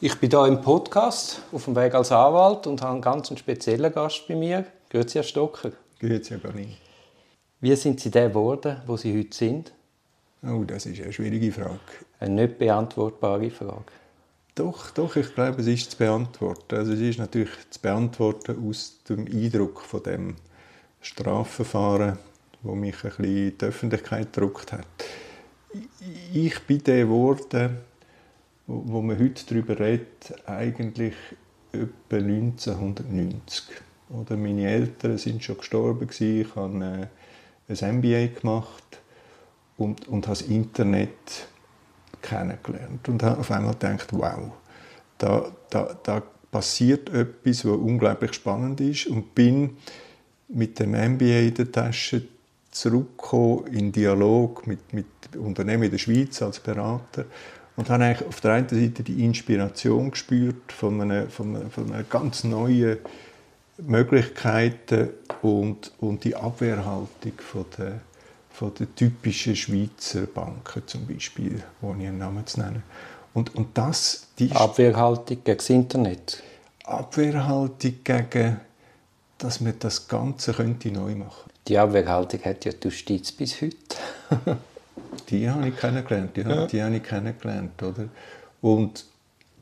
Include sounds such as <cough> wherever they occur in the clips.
Ich bin hier im Podcast auf dem Weg als Anwalt und habe einen ganz speziellen Gast bei mir. Grüezi, Herr Stocker. Grüezi, Herr Berlin. Wie sind Sie der geworden, wo Sie heute sind? Oh, das ist eine schwierige Frage. Eine nicht beantwortbare Frage. Doch, doch, ich glaube, es ist zu beantworten. Also es ist natürlich zu beantworten aus dem Eindruck von dem Strafverfahren, wo mich ein bisschen die Öffentlichkeit gedruckt hat. Ich bin der geworden, wo man heute darüber redet, eigentlich etwa 1990. Oder meine Eltern sind schon gestorben ich habe äh, ein MBA gemacht und, und habe das Internet kennengelernt und habe auf einmal gedacht, wow, da, da, da passiert etwas, was unglaublich spannend ist und bin mit dem MBA in der Tasche zurückgekommen in Dialog mit, mit Unternehmen in der Schweiz als Berater und habe eigentlich auf der einen Seite die Inspiration gespürt von einer, von einer, von einer ganz neuen Möglichkeiten und, und die Abwehrhaltung von der, von der typischen Schweizer Banken zum Beispiel, ohne einen Namen zu nennen. Und, und das, die Abwehrhaltung gegen das Internet? Abwehrhaltung gegen, dass man das Ganze könnte neu machen Die Abwehrhaltung hat ja die Justiz bis heute. <laughs> die habe ich kennengelernt, die, ja. die habe ich kennengelernt, oder? Und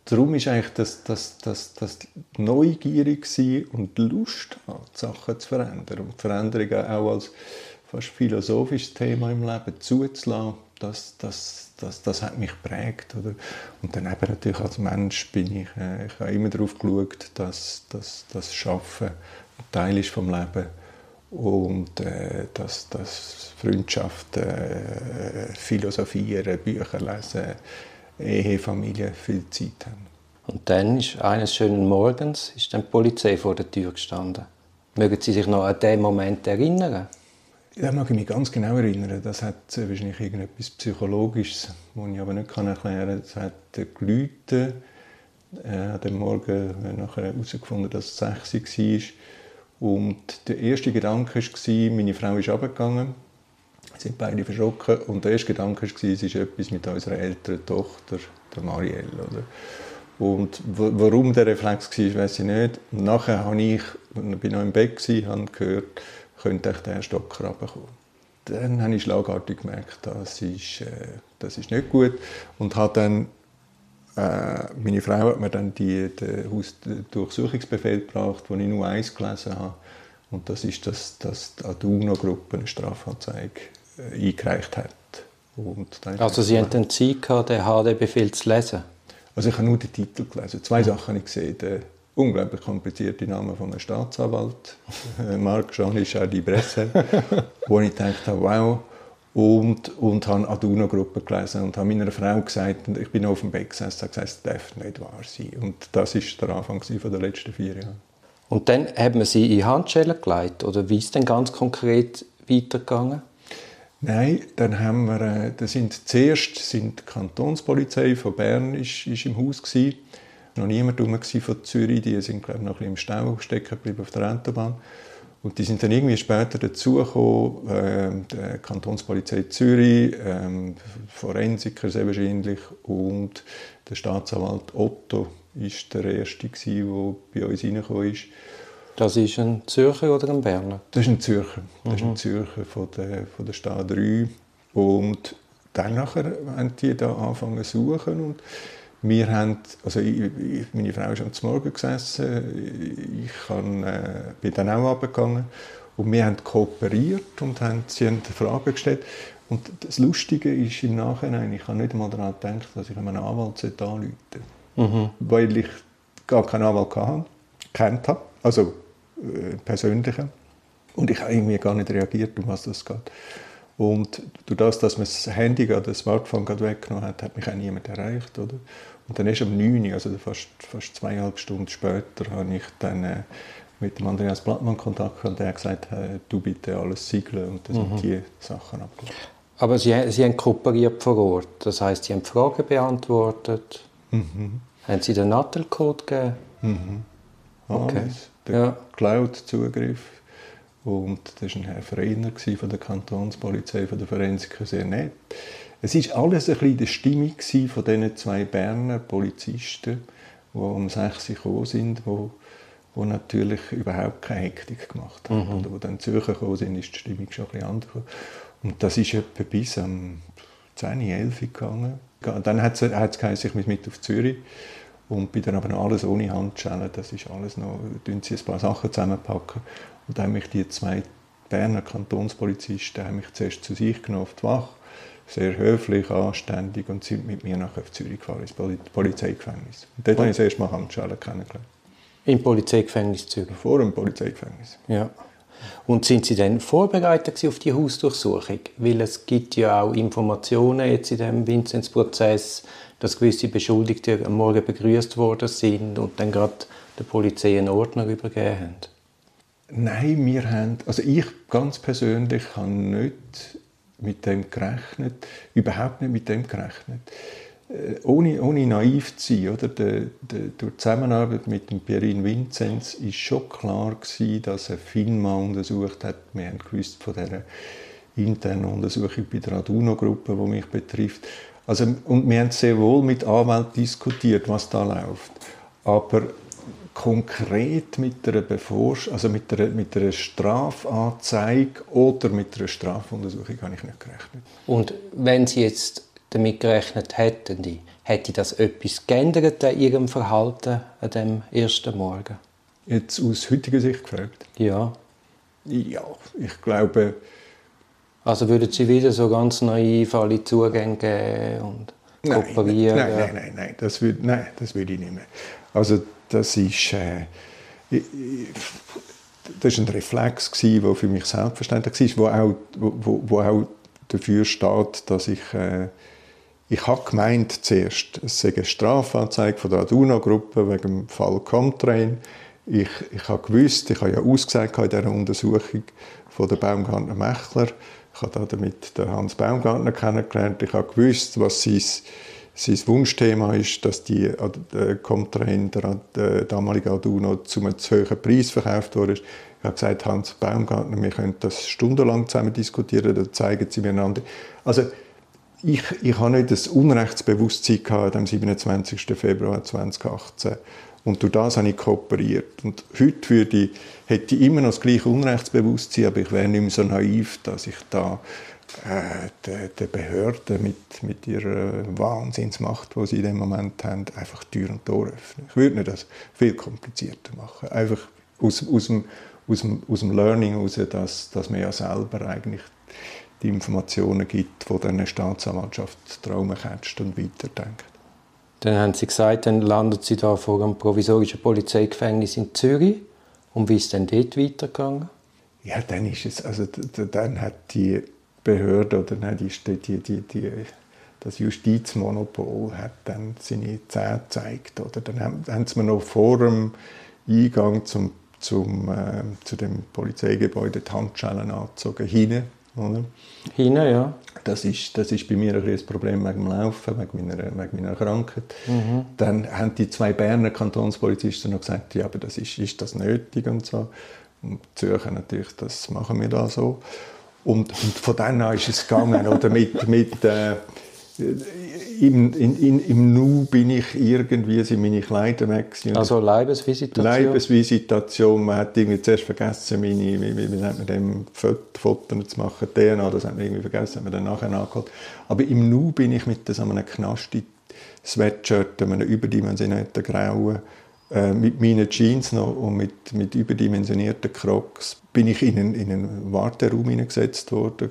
darum ist eigentlich das, das, das, das neugierig und Lust an Sachen zu verändern und Veränderungen auch als fast philosophisches Thema im Leben zuzulassen, das, das, das, das hat mich geprägt. Oder? Und dann eben natürlich als Mensch bin ich, äh, ich habe immer darauf geschaut, dass, dass das Schaffen ein Teil ist vom Leben und äh, dass, dass Freundschaft, äh, Philosophieren, Bücher lesen, Ehe, Familie viel Zeit haben. Und dann ist eines schönen Morgens ist dann die Polizei vor der Tür gestanden. Mögen Sie sich noch an diesen Moment erinnern? Da mag ich mich ganz genau erinnern. Das hat äh, wahrscheinlich irgendetwas Psychologisches, das ich aber nicht erklären kann. Es hat geläutet. Äh, an dem Morgen nachher herausgefunden, dass es 6 war. Und der erste Gedanke war, meine Frau ist. Wir sind beide verschrocken. Und der erste Gedanke war, es ist etwas mit unserer älteren Tochter, der Marielle. Oder? Und warum der Reflex war, weiß ich nicht. Und nachher habe ich, ich bin noch im Bett, habe gehört, könnte ich den Stock runterkommen. Dann habe ich schlagartig gemerkt, das ist, äh, das ist nicht gut. Und habe dann äh, meine Frau hat mir dann die, den Hausdurchsuchungsbefehl gebracht, wo ich nur eins gelesen habe. Und das ist, dass, dass die UNO-Gruppe eine Strafanzeige äh, eingereicht hat. also Sie hatten dann Zeit gehabt, den HD-Befehl zu lesen? Also ich habe nur den Titel gelesen. Zwei. Sachen habe ich gesehen. Der unglaublich komplizierte Name von einem Staatsanwalt, <laughs> Marc Jean-Richard Bresse, wo ich gedacht habe, wow, und, und habe Aduna-Gruppe gelesen und habe meiner Frau gesagt, ich bin auf dem Bett gesessen, habe gesagt, es darf nicht wahr sein. Und das war der Anfang der letzten vier Jahre. Und dann hat man sie in Handschellen gelegt, oder wie ist denn ganz konkret weitergegangen? Nein, dann haben wir, äh, da sind zuerst sind die Kantonspolizei von Bern ist, ist im Haus gewesen. noch niemand rum von Zürich, die sind glaube ich noch ein bisschen im Stau stecken geblieben auf der Autobahn. Und die sind dann irgendwie später dazugekommen, äh, die Kantonspolizei Zürich, äh, Forensiker sehr wahrscheinlich und der Staatsanwalt Otto war der Erste, der bei uns reingekommen ist. Das ist ein Zürcher oder ein Berner? Das ist ein Zürcher. Das mhm. ist ein mhm. Zürcher von der, von der Stadt 3. Und dann nachher haben die da angefangen zu suchen und wir haben, also ich, ich, meine Frau ist am Morgen gesessen, ich kann, äh, bin dann auch runtergegangen und wir haben kooperiert und haben, sie haben Fragen gestellt. Und das Lustige ist im Nachhinein, ich habe nicht einmal daran gedacht, dass ich einen Anwalt anrufen mhm. weil ich gar keinen Anwalt hatte, kennt habe, also äh, persönlichen. Und ich habe irgendwie gar nicht reagiert, um was das geht. Und durch das, dass man das Handy oder das Smartphone gerade weggenommen hat, hat mich auch niemand erreicht. Oder? Und dann erst am 9 also fast, fast zweieinhalb Stunden später, habe ich dann äh, mit dem Andreas Blattmann Kontakt gehabt und der hat gesagt, äh, du bitte alles siegeln und dann mhm. sind die Sachen abgelaufen. Aber Sie, Sie haben kooperiert vor Ort, das heißt, Sie haben Fragen beantwortet. Mhm. Haben Sie den Nattelcode gegeben? Mhm. Okay. Alles. Der ja. Cloud-Zugriff und das war ein Herr Freiner von der Kantonspolizei, von der Forensiker, sehr nett. es ist alles ein bisschen in der Stimmung von diesen zwei Berner Polizisten, die um 6 Uhr gekommen sind, die, die natürlich überhaupt keine Hektik gemacht haben. Mhm. Oder die dann Zürcher gekommen sind, ist die Stimmung schon ein bisschen anders. Und das ist etwa bis am 10, 11 gegangen. Dann hat es geheißen, ich muss mit auf Zürich. Und bin dann aber noch alles ohne Handschellen. Das ist alles noch, tun sie ein paar Sachen zusammenpacken. Und dann haben mich die zwei Berner Kantonspolizisten haben mich zuerst zu sich genommen auf die Wache. Sehr höflich, anständig und sind mit mir nach Zürich gefahren, ins Polizeigefängnis. Und dort habe ich das erste Mal Handschellen kennengelernt. Im Polizeigefängnis Zürich? Vor dem Polizeigefängnis. Ja. Und sind Sie dann vorbereitet auf die Hausdurchsuchung? Weil es gibt ja auch Informationen jetzt in dem Vinzenz-Prozess, dass gewisse Beschuldigte am Morgen begrüßt worden sind und dann gerade der Polizei einen Ordner übergeben haben. Nein, wir haben, also ich ganz persönlich habe nicht mit dem gerechnet, überhaupt nicht mit dem gerechnet. Äh, ohne, ohne naiv zu sein, oder? De, de, durch die Zusammenarbeit mit dem Pierin Vinzenz war schon klar gewesen, dass er FINMA untersucht hat. Wir haben gewusst von dieser internen Untersuchung bei der Aduno-Gruppe, die mich betrifft. Also, und wir haben sehr wohl mit Anwälten diskutiert, was da läuft. Aber konkret mit einer, Bevorsch also mit einer, mit einer Strafanzeige oder mit einer Strafuntersuchung habe ich nicht gerechnet. Und wenn Sie jetzt damit gerechnet hätten, hätte das etwas geändert an Ihrem Verhalten an dem ersten Morgen? Jetzt aus heutiger Sicht gefragt? Ja. Ja, ich glaube... Also würden Sie wieder so ganz naiv alle Zugänge geben und kooperieren? Nein, nein, nein, nein, das würde, nein, das würde ich nicht mehr. Also das ist, äh, das ist ein Reflex der für mich selbstverständlich war, wo auch, wo, wo auch dafür steht, dass ich äh, ich habe gemeint zuerst, es sei eine Strafanzeige von der Aduna-Gruppe wegen dem Fall Comtrain. Ich, ich habe gewusst, ich habe ja ausgesagt in dieser Untersuchung von der Baumgartner Mechler. Ich habe damit den Hans Baumgartner kennengelernt. Ich habe gewusst, was sein sein Wunschthema ist, dass die äh, Comtrain, der, der damalige Aduno, zu einem zu hohen Preis verkauft wurde. Ich habe gesagt, Hans Baumgartner, wir können das stundenlang zusammen diskutieren, dann zeigen sie miteinander. Also, ich, ich habe nicht das Unrechtsbewusstsein am 27. Februar 2018. Und durch das habe ich kooperiert. Und heute würde ich, hätte ich immer noch das gleiche Unrechtsbewusstsein, aber ich wäre nicht mehr so naiv, dass ich da äh, der, der Behörde mit, mit ihrer Wahnsinnsmacht, die sie in dem Moment haben, einfach Tür und Tor öffnen. Ich würde nicht das viel komplizierter machen. Einfach aus, aus, dem, aus, dem, aus dem Learning heraus, dass, dass man ja selber eigentlich die Informationen gibt, die dann eine Staatsanwaltschaft Traum catcht und weiterdenkt. Dann haben Sie gesagt, dann landet Sie da vor einem provisorischen Polizeigefängnis in Zürich. Und wie ist denn dort weitergegangen? Ja, dann ist es, also dann hat die Behörde oder nein, die, die, die, die, das Justizmonopol hat dann seine Zähne gezeigt. Oder dann haben, haben sie mir noch vor dem Eingang zum, zum, äh, zu dem Polizeigebäude die Handschellen angezogen, hinten. Oder? Hinten, ja. Das ist, das ist bei mir ein das Problem wegen dem Laufen, wegen meiner, wegen meiner Krankheit. Mhm. Dann haben die zwei Berner Kantonspolizisten noch gesagt, ja, aber das ist, ist das nötig und so. Und Zürcher natürlich, das machen wir da so. Und, und von dann an ist es gegangen. oder mit, mit, äh, im, in, in, Im Nu bin ich irgendwie, sind meine Kleider weg. Also Leibesvisitation? Leibesvisitation. Man hat irgendwie zuerst vergessen, meine, wie, wie nennt man dem, Fotos zu machen, DNA, das hat man irgendwie vergessen, hat man dann nachher nachgeholt. Aber im Nu bin ich mit so einem knasti Sweatshirt, einem überdimensionierten grauen, äh, mit meinen Jeans noch und mit, mit überdimensionierten Crocs bin ich in einen, in einen Warteraum hineingesetzt worden,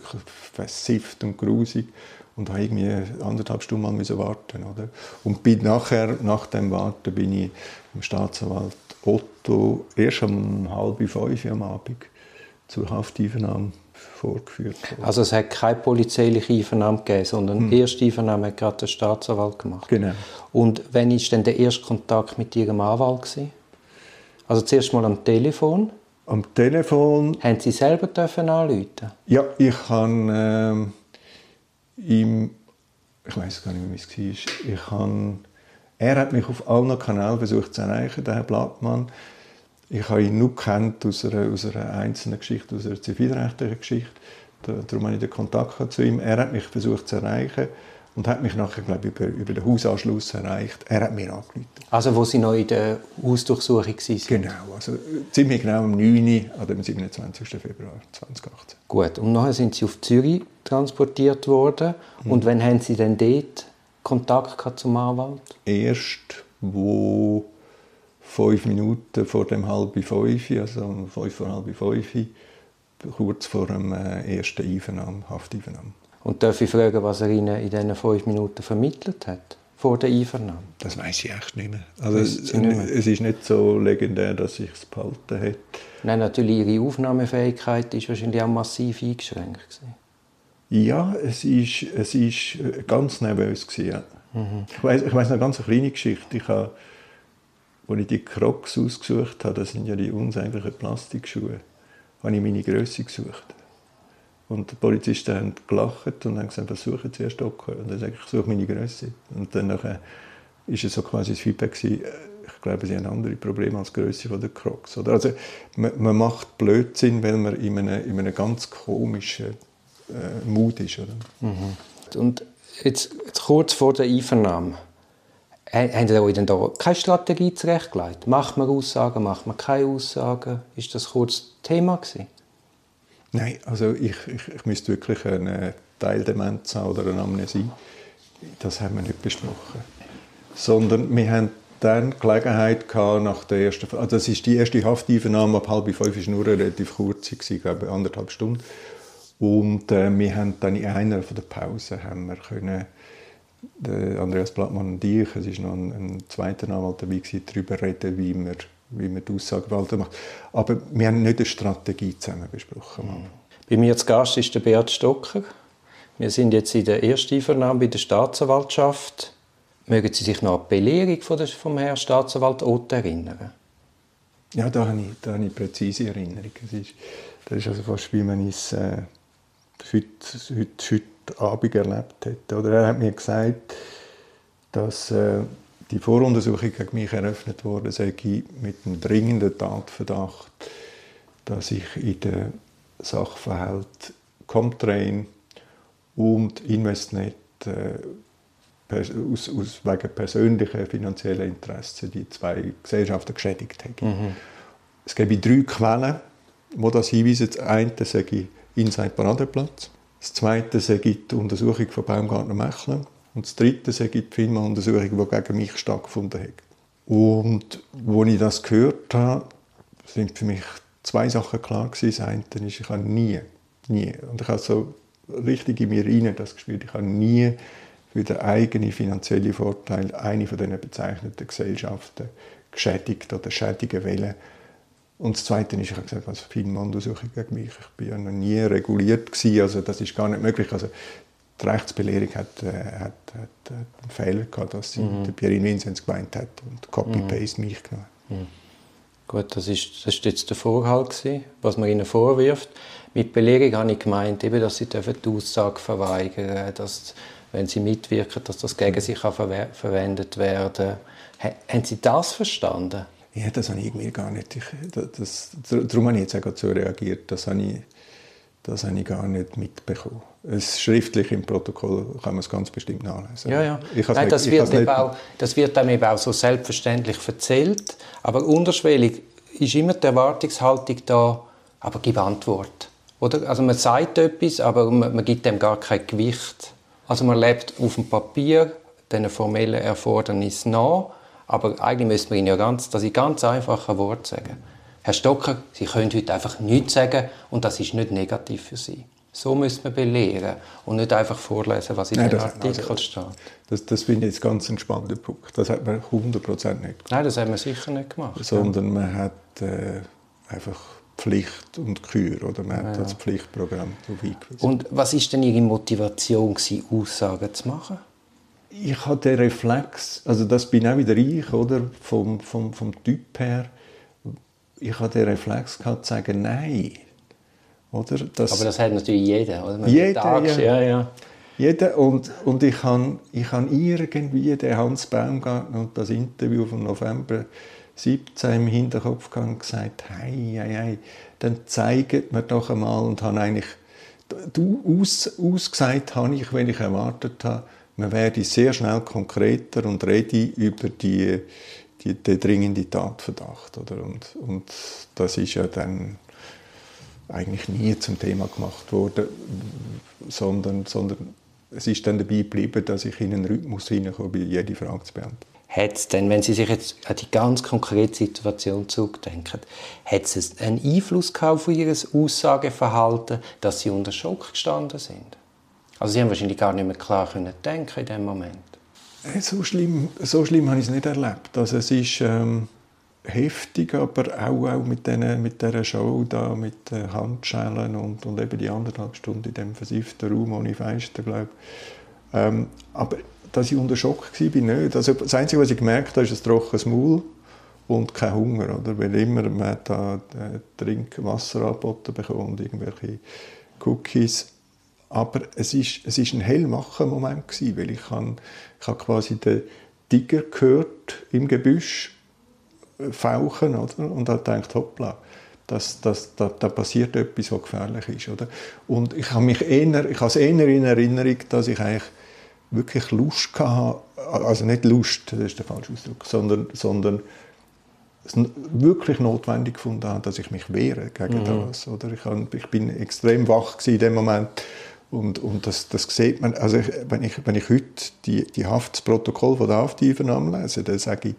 versifft und grusig und habe irgendwie anderthalb Stunden mal müssen warten oder? und bin nachher nach dem Warten bin ich im Staatsanwalt Otto erst um halb fünf am Abend zur Hafteinvernahme vorgeführt worden. Also es hat keine polizeiliche Einvernahme gegeben, sondern hm. die erste Einvernahme hat gerade der Staatsanwalt gemacht. Genau. Und wann war denn der erste Kontakt mit Ihrem Anwalt? Gewesen? Also zuerst mal am Telefon? Am Telefon... Haben Sie selber dürfen anrufen? Ja, ich habe ähm, ihm... Ich weiß gar nicht, wie es war. Ich habe, er hat mich auf allen Kanälen versucht zu erreichen, der Herr Blattmann. Ich habe ihn nur kennt aus einer, aus einer einzelnen Geschichte, aus einer zivilrechtlichen Geschichte. darum habe ich den Kontakt zu ihm. Er hat mich versucht zu erreichen und hat mich nachher, glaube ich, über, über den Hausanschluss erreicht. Er hat mir angerufen. Also wo Sie noch in der Hausdurchsuchung waren? Genau, also ziemlich genau am 9. an dem 27. Februar 2018. Gut, und nachher sind Sie auf Zürich transportiert worden. Mhm. Und wann haben Sie denn dort Kontakt gehabt zum Anwalt? Erst, wo fünf Minuten vor dem halben fünf, also fünf vor halb fünf, kurz vor dem äh, ersten Einvernahme, Hafteinvernahme. Und darf ich fragen, was er Ihnen in diesen fünf Minuten vermittelt hat? Vor der Einvernahme? Das weiß ich echt nicht mehr. Also es, nicht mehr. es, ist nicht so legendär, dass ich es behalten hätte. Nein, natürlich, Ihre Aufnahmefähigkeit ist wahrscheinlich auch massiv eingeschränkt. Gewesen. Ja, es ist, es ist äh, ganz nervös. Gewesen, ja. mhm. Ich weiß ich weiss eine ganz kleine Geschichte. Ich habe, als ich die Crocs ausgesucht habe, das sind ja die unsäglichen Plastikschuhe, habe ich meine Größe gesucht. Und die Polizisten haben gelacht und haben gesagt, was suchen Sie, Herr Stocker? Und dann sage ich, ich suche meine Größe. Und dann ist es so quasi das Feedback gewesen, äh, ich glaube, sie haben andere Probleme als die Größe der Crocs. Oder? Also, man, man, macht Blödsinn, weil man in einem, in einem ganz komischen äh, Mut ist. Oder? Mhm. Und jetzt, jetzt, kurz vor der Einvernahme, haben Sie euch denn da keine Strategie zurechtgelegt? Macht man Aussagen, macht man keine Aussagen? Ist das kurz Thema gewesen? Nein, also ich, ich, ich müsste wirklich eine Teildemenz haben oder eine Amnesie. Das haben wir nicht besprochen. Sondern wir haben dann Gelegenheit gehabt, nach der ersten, also das ist die erste Hafteinvernahme ab halb fünf, ist nur relativ kurz, ich glaube anderthalb Stunden. Und äh, wir haben dann in einer der Pausen haben wir können, Andreas Blattmann und ich, es ist noch ein, ein zweiter Anwalt dabei darüber reden, wie wir wie man die Aussagewalter macht. Aber wir haben nicht eine Strategie zusammen besprochen. Mhm. Bei mir zu Gast ist der Beat Stocker. Wir sind jetzt in der ersten Vernahme bei der Staatsanwaltschaft. Mögen Sie sich noch an die Belehrung vom Herrn Staatsanwalt Ott erinnern? Ja, da habe ich, da habe ich präzise Erinnerungen. Das ist, das ist also fast wie man es äh, heute, heute, heute Abend erlebt hat. Oder er hat mir gesagt, dass äh, die Voruntersuchung gegen mich eröffnet wurde, sage ich mit einem dringenden Tatverdacht, dass ich in den Sachverhalt Comtrain und Investnet äh, aus, aus wegen persönlicher finanzieller Interessen die zwei Gesellschaften geschädigt haben. Mhm. Es gibt drei Quellen, wo das hinweisen. Das eine sage ich Inside Paradeplatz. Das zweite sage ich die Untersuchung von Baumgartner-Mechler und das dritte sei die FINMA-Untersuchung, die gegen mich stattgefunden hat. Und als ich das gehört habe, sind für mich zwei Sachen klar gewesen. Das eine ist, ich habe nie, nie, und ich habe so richtig in mir rein das Gefühl, ich habe nie für den eigenen finanziellen Vorteil eine von diesen bezeichneten Gesellschaften geschädigt oder schädigen wollen. Und das Zweite ist, ich habe gesagt, was FINMA-Untersuchung gegen mich. Ich bin ja noch nie reguliert gewesen, also das ist gar nicht möglich. Also die Rechtsbelehrung hat, äh, hat, hat, einen Fehler gehabt, dass sie mhm. der Pierre Vinzenz gemeint hat und Copy-Paste mhm. mich genommen. Mhm. Gut, das ist, das ist jetzt der Vorhalt gewesen, was man ihnen vorwirft. Mit Belehrung habe ich gemeint, eben, dass sie die Aussage verweigern dass wenn sie mitwirken, dass das gegen sie kann ver verwendet werden kann. Haben Sie das verstanden? Ja, das habe ich irgendwie gar nicht. Ich, das, darum habe ich jetzt auch so reagiert. Das habe ich das habe ich gar nicht mitbekommen. Es schriftlich im Protokoll kann man es ganz bestimmt nachlesen. Ja, ja. Nein, das, wird eben auch, das wird dann eben auch so selbstverständlich erzählt, aber unterschwellig ist immer die Erwartungshaltung da, aber gib Antwort. Oder? Also man sagt etwas, aber man, man gibt dem gar kein Gewicht. Also man lebt auf dem Papier diesen formellen Erfordernissen nach, aber eigentlich müsste man ihnen ja ganz, das in ganz einfachen Worten sagen. Herr Stocker, Sie können heute einfach nichts sagen und das ist nicht negativ für Sie. So müssen wir belehren und nicht einfach vorlesen, was in Nein, dem Artikel also, steht. Das, das finde ich jetzt ganz ein spannender Punkt. Das hat man 100% nicht gemacht. Nein, das hat man sicher nicht gemacht. Sondern ja. man hat äh, einfach Pflicht und Kür oder man hat ja. das Pflichtprogramm darauf eingewiesen. Und was war denn Ihre Motivation, gewesen, Aussagen zu machen? Ich hatte den Reflex, also das bin auch wieder ich, oder, vom, vom, vom Typ her, ich hatte den Reflex gehabt, zu sagen, nein. Oder? Das, Aber das hat natürlich jeder, oder? jeder, ja. ja, ja. Jeder. Und, und ich habe ich hab irgendwie den Hans Baumgartner und das Interview vom November 17 im Hinterkopf gehabt und gesagt, hei, hei, hei, dann zeigt mir doch einmal und habe eigentlich du aus, ausgesagt habe ich, wenn ich erwartet habe, man werde sehr schnell konkreter und rede über die, die, den dringenden Tatverdacht. Oder? Und, und das ist ja dann eigentlich nie zum Thema gemacht worden, sondern, sondern es ist dann dabei geblieben, dass ich in einen Rhythmus hineinkomme, bei jede Frage zu beantworten. Hat denn, wenn Sie sich jetzt an die ganz konkrete Situation zurückdenken, hat es einen Einfluss gehabt auf Ihr Aussageverhalten, dass Sie unter Schock gestanden sind? Also Sie haben wahrscheinlich gar nicht mehr klar können denken in dem Moment. Äh, so schlimm, so schlimm habe ich es nicht erlebt. Also es ist ähm, heftig, aber auch, auch mit, den, mit dieser Show da, mit den Handschellen und, und eben die anderthalb Stunden in dem versifften Raum ohne Fenster, glaube ähm, aber dass ich unter Schock war, nicht. Also das Einzige, was ich gemerkt habe, ist ein trockenes Maul und kein Hunger. Oder? Weil immer man da äh, Trinkwasser angeboten bekommen und irgendwelche Cookies. Aber es ist, es ist ein hellmacher Moment gewesen, weil ich, habe, ich quasi den Tiger gehört im Gebüsch äh, fauchen oder? und habe gedacht, hoppla, das, das, da, da passiert etwas, was gefährlich ist. Oder? Und ich habe mich eher, ich habe es eher in Erinnerung, dass ich eigentlich wirklich Lust hatte, also nicht Lust, das ist der falsche Ausdruck, sondern, sondern es wirklich notwendig gefunden habe, dass ich mich wehre gegen mhm. das. Oder ich, habe, ich bin extrem wach in dem Moment und, und das, das sieht man, also ich, wenn, ich, wenn ich heute die, die Haftprotokoll von der Haftübernahme lese, dann sage ich,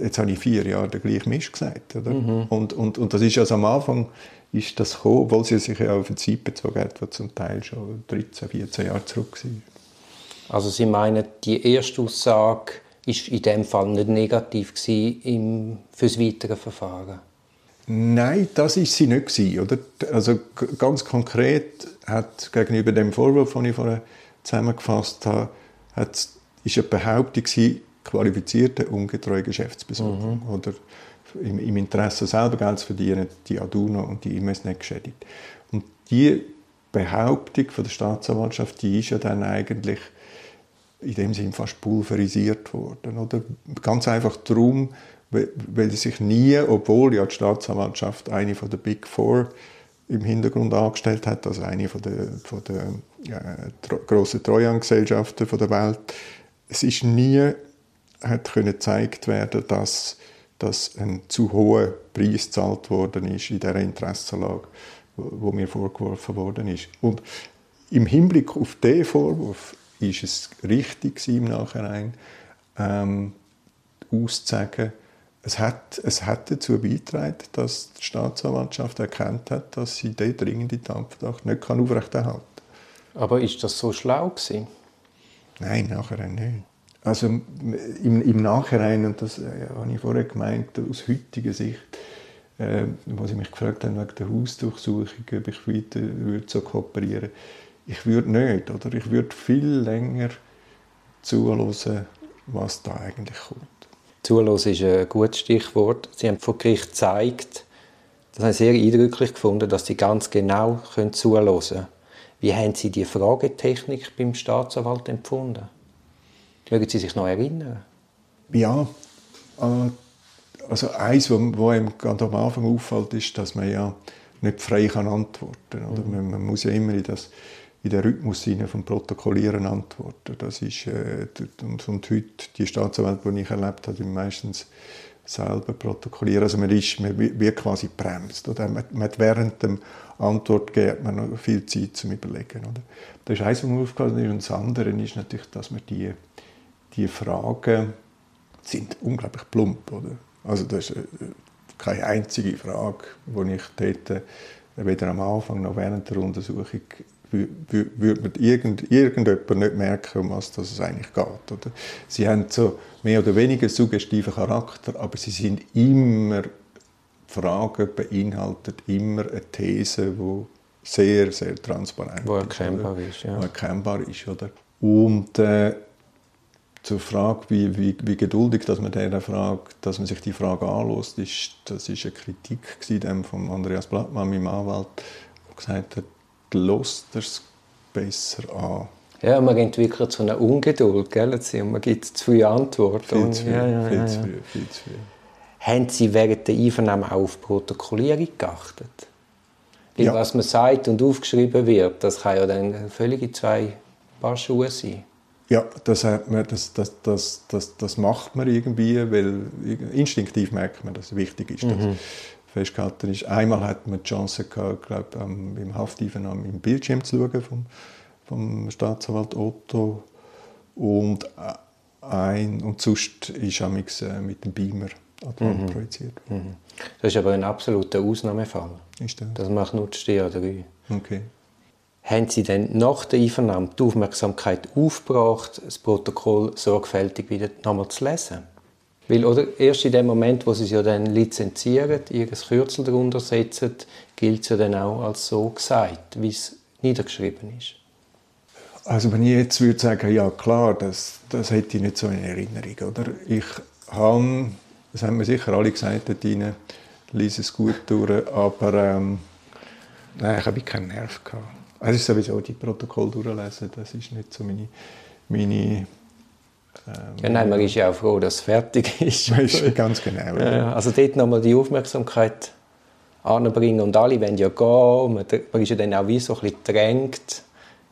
jetzt habe ich vier Jahre den gleichen Mist gesagt. Oder? Mhm. Und, und, und das ist also am Anfang ist das gekommen, obwohl sie sich ja auf eine Zeit bezogen hat, die zum Teil schon 13, 14 Jahre zurück war. Also Sie meinen, die erste Aussage ist in dem Fall nicht negativ im, für das weitere Verfahren? Nein, das ist sie nicht gewesen, oder? Also ganz konkret hat gegenüber dem Vorwurf, den ich vorher zusammengefasst habe, hat, ist eine Behauptung gewesen, qualifizierte ungetreue Geschäftsbesorgung mhm. oder im, im, Interesse selber Geld zu verdienen, die Aduno und die E-Mails nicht geschädigt. Und die Behauptung von der Staatsanwaltschaft, die ist ja dann eigentlich in dem Sinne fast pulverisiert worden. Oder? Ganz einfach darum, weil sie sich nie, obwohl ja die Staatsanwaltschaft eine von der Big Four im Hintergrund angestellt hat, also eine von der, von der ja, grossen Treuhandgesellschaften der Welt, es ist nie hat können gezeigt werden, dass, dass ein zu hoher Preis gezahlt worden ist in der Interessenlage, wo mir vorgeworfen worden ist. Und im Hinblick auf diesen Vorwurf ist es richtig im Nachhinein, ähm, auszusagen, es hat, es hat dazu beigetragen, dass die Staatsanwaltschaft erkannt hat, dass sie den dringenden Tatverdacht nicht kann aufrechterhalten kann. Aber ist das so schlau gewesen? Nein, nachher nicht. Also im, im Nachhinein, und das äh, habe ich vorher gemeint, aus heutiger Sicht, äh, wo sie mich gefragt haben wegen der Hausdurchsuchung, ob ich weiter würde so kooperieren ich würde nicht, oder? Ich würde viel länger zuhören, was da eigentlich kommt. Zuhören ist ein gutes Stichwort. Sie haben vor Gericht gezeigt, das habe ich sehr eindrücklich gefunden, dass Sie ganz genau zuhören können. Wie haben Sie die Fragetechnik beim Staatsanwalt empfunden? Mögen Sie sich noch erinnern? Ja, äh, also eins, was einem gerade am Anfang auffällt, ist, dass man ja nicht frei kann antworten kann. Mhm. Man, muss ja immer in das in den Rhythmus vom Protokollieren antworten. Das ist, äh, und, und heute, die Staatsanwälte, die ich erlebt habe, meistens selber protokollieren. Also man, ist, man wird quasi bremst. Oder? Man, man hat während dem Antwort gibt man noch viel Zeit zum Überlegen. Oder? Das ist eines, was mir aufgefallen ist. Und das andere ist natürlich, dass man die, die Fragen sind unglaublich plump. Oder? Also das ist äh, keine einzige Frage, die ich dort weder am Anfang noch während der Untersuchung würde man irgend, irgendjemand nicht merken, um was das eigentlich geht. Oder? Sie haben so mehr oder weniger suggestiven Charakter, aber sie sind immer, Fragen beinhaltet immer eine These, die sehr, sehr transparent wo erkennbar ist. ist ja. Erkennbar ist oder? Und äh, zur Frage, wie, wie, wie, geduldig dass man, dieser Frage, dass man sich die Frage anlässt, ist, das ist eine Kritik von Andreas Blattmann, meinem Anwalt, der gesagt hat, lässt es besser an. Ja, man entwickelt so eine Ungeduld, gell? Und man gibt zu viele Antworten. Viel zu viel, ja, ja, viel, ja, zu viel, viel zu viel. Haben Sie während der Einvernahme auch auf Protokollierung geachtet? Weil ja. was man sagt und aufgeschrieben wird, das kann ja dann völlig zwei Paar Schuhe sein. Ja, das, hat man, das, das, das, das, das macht man irgendwie, weil instinktiv merkt man, dass es wichtig ist, dass mhm. festgehalten ist. Einmal hat man die Chance gehabt, glaube im Hafteinvernahme im Bildschirm zu schauen vom, vom Staatsanwalt Otto und äh, ein und sonst ist amix äh, mit dem Beamer an die Wand mhm. projiziert. Mhm. Das ist aber ein absoluter Ausnahmefall. Ist das? Das macht nur die 3. Okay haben Sie dann nach der Einvernahme die Aufmerksamkeit aufgebracht, das Protokoll sorgfältig wieder nochmal zu lesen? Weil, oder, erst in dem Moment, wo Sie es ja dann lizenzieren, Ihr Kürzel darunter setzen, gilt es ja dann auch als so gesagt, wie es niedergeschrieben ist. Also wenn ich jetzt würde sagen, ja klar, das, das hätte ich nicht so in Erinnerung. Oder? Ich habe, das haben mir sicher alle gesagt dort lese es gut durch, aber ähm, nein, ich habe keinen Nerv gehabt. Es ist sowieso die Protokoll durchlesen, das ist nicht so meine, meine ähm, ja, nein, man ist ja auch froh, dass es fertig <laughs> ist. ist ganz genau. Ja, also dort nochmal die Aufmerksamkeit anbringen und alle wollen ja gehen, man, man ist ja dann auch wie so ein bisschen gedrängt.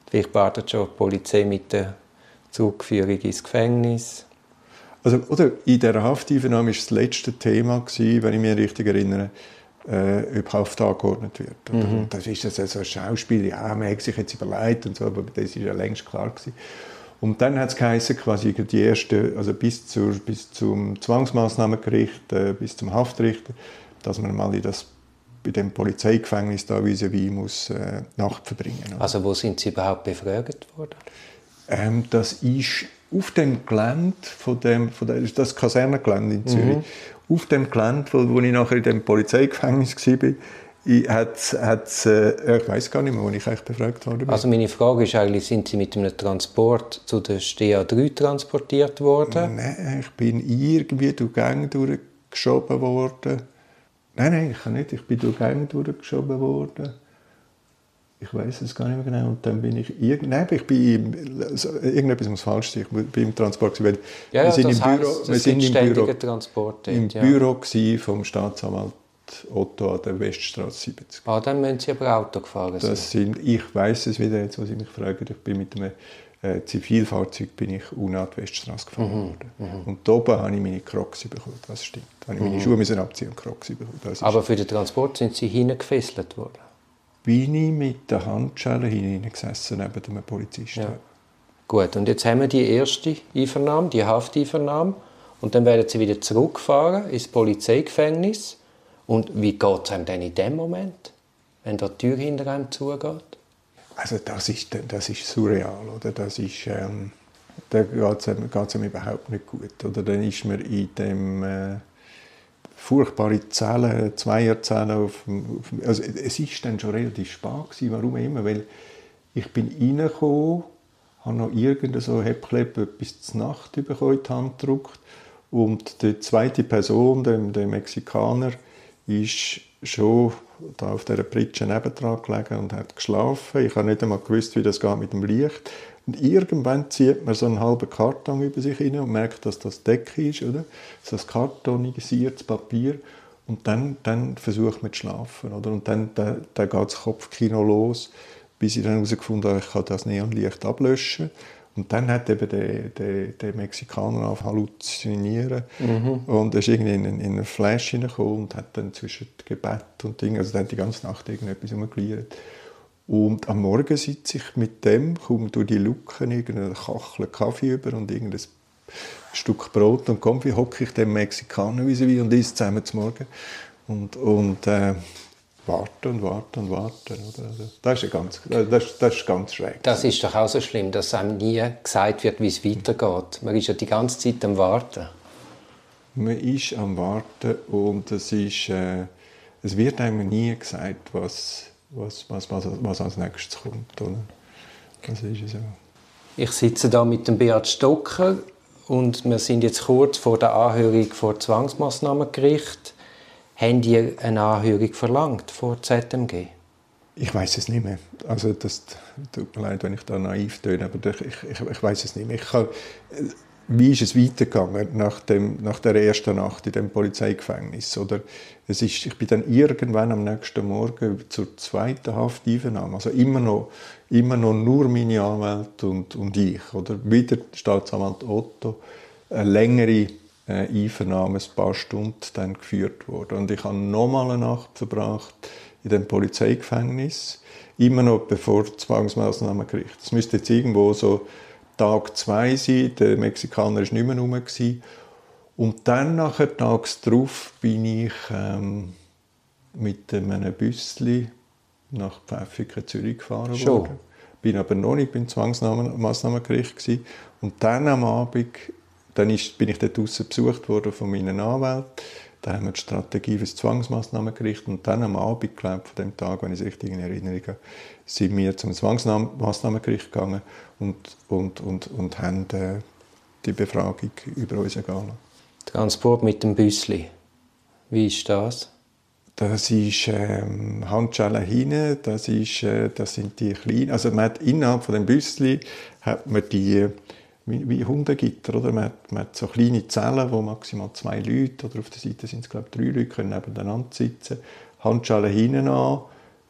Vielleicht wartet schon die Polizei mit der Zugführung ins Gefängnis. Also, oder in dieser Hafteinvernahme war das letzte Thema, gewesen, wenn ich mich richtig erinnere, äh, überhaupt angeordnet wird. Mhm. Das ist also so ein Schauspiel, ja, man hat sich jetzt überlegt und so, aber das ist ja längst klar gewesen. Und dann hat es geheißen, quasi die erste, also bis, zur, bis zum Zwangsmaßnahmengericht, äh, bis zum Haftrichter, dass man mal in das bei dem Polizeigefängnis da vis à muss äh, Nacht verbringen. Oder? Also wo sind Sie überhaupt befragt worden? Ähm, das ist auf dem Gelände von dem, von der, das Kasernengelände in Zürich. Mhm auf dem Gelände, wo, wo ich nachher in dem Polizeigefängnis war, ich, hat's, hat's, äh, ich weiß gar nicht mehr, wo ich eigentlich befragt wurde. Also meine Frage ist eigentlich, sind Sie mit einem Transport zu der STA 3 transportiert worden? Nein, ich bin irgendwie durch Gänge durchgeschoben worden. Nein, nein, ich kann nicht. Ich bin durch Gänge durchgeschoben worden ich weiß es gar nicht mehr genau. Und dann bin ich nein, ich bin also, irgendetwas muss falsch sein. Ich bin im Transport gewesen. Ja, wir sind im Büro, heißt, wir sind im Büro, Transport im ja. Büro vom Staatsanwalt Otto an der Weststraße 70. Ah, dann müssen Sie aber Auto gefahren sein. Das sind, ich weiß es wieder jetzt, was Sie mich fragen. Ich bin mit einem äh, Zivilfahrzeug bin ich unten die Weststraße gefahren mhm. worden. Mhm. Und da oben habe ich meine Crocs bekommen. Das stimmt. Da habe ich meine mhm. Schuhe müssen abziehen und Crocs bekommen. aber für den Transport sind Sie hingefesselt worden? Bin ich mit der Handschelle hineingesessen neben dem Polizisten. Ja. Gut, und jetzt haben wir die erste Einvernahme, die Hafteinvernahme. Und dann werden sie wieder zurückfahren ins Polizeigefängnis. Und wie geht es einem denn in dem Moment, wenn da die Tür hinter einem zugeht? Also das ist, das ist surreal, oder? Das ist, ähm, da geht es einem, einem, überhaupt nicht gut. Oder dann ist man in dem... Äh, furchtbare Zellen, Zweierzellen. Auf, auf, also es ist dann schon relativ spät gewesen, warum immer, weil ich bin reingekommen, habe noch irgendein so Häppchen bis zur Nacht bekommen, in die Hand gedruckt und die zweite Person, der, der Mexikaner, ist schon da auf der Pritsche nebendran gelegen und hat geschlafen. Ich habe nicht einmal gewusst, wie das geht mit dem Licht. Und irgendwann zieht man so einen halben Karton über sich hin und merkt, dass das Decke ist, oder? Das kartonisiertes Papier. Und dann, dann versucht man zu schlafen, oder? Und dann, dann, dann geht das Kopfkino los, bis ich dann herausgefunden habe, ich kann das Neonlicht ablöschen. Und dann hat eben der, der, der Mexikaner auf halluzinieren mhm. und er ist irgendwie in, in einen Flash hineingekommen und hat dann zwischen Gebet und Dingen, also dann die ganze Nacht irgendetwas umgeliert. Und am Morgen sitze ich mit dem, komme durch die Luken irgendeine Kachel Kaffee über und irgendein Stück Brot und Kaffee, hocke ich dem Mexikaner wie und isst zusammen zum Morgen. Und, und äh, warten und warten und warten. Oder? Also, das, ist ganz, das, das ist ganz schräg. Das ist doch auch so schlimm, dass einem nie gesagt wird, wie es weitergeht. Man ist ja die ganze Zeit am Warten. Man ist am Warten und es, ist, äh, es wird einem nie gesagt, was was, was, was, was als nächstes kommt. Oder? Das ist so. Ich sitze da mit dem Beat Stocker und wir sind jetzt kurz vor der Anhörung vor Zwangsmaßnahmengericht. Haben die eine Anhörung verlangt vor ZMG? Ich weiß es nicht mehr. Also das tut mir leid, wenn ich da naiv töne, aber ich, ich, ich weiß es nicht mehr. Ich kann, wie ist es weitergegangen nach, dem, nach der ersten Nacht in dem Polizeigefängnis? Oder es ist, ich bin dann irgendwann am nächsten Morgen zur zweiten Hafteinvernahme, also immer noch, immer noch nur meine Anwälte und, und ich, oder wieder Staatsanwalt Otto, eine längere äh, Einvernahme, ein paar Stunden dann geführt worden. Und ich habe nochmal eine Nacht verbracht in dem Polizeigefängnis, immer noch bevor Zwangsmaßnahmengericht. Es müsste jetzt irgendwo so Tag zwei sein, der Mexikaner war nicht mehr rum. Und dann, nachher, tags darauf, bin ich ähm, mit einem Büssli nach Pfäffiken, Zürich gefahren Schon. worden. Bin aber noch nicht beim Zwangsmaßnahmengericht gewesen. Und dann am Abend, dann ist, bin ich dort draussen besucht worden von meinen Anwälten. Da haben wir die Strategie für das Zwangsmaßnahmengericht und dann am Abend, glaube von dem Tag, wenn ich es richtig in Erinnerung habe, sind wir zum Zwangsmaßnahmengericht gegangen und, und, und, und haben äh, die Befragung über uns ergehen Transport mit dem Büssli. Wie ist das? Das ist ähm, Handschellen hinten, das, ist, äh, das sind die kleinen, also man hat innerhalb von dem Büssli hat man die wie, wie Hundegitter, oder? Man hat, man hat so kleine Zellen, wo maximal zwei Leute, oder auf der Seite sind es glaube ich drei Leute, können nebeneinander sitzen. Handschellen hinten an,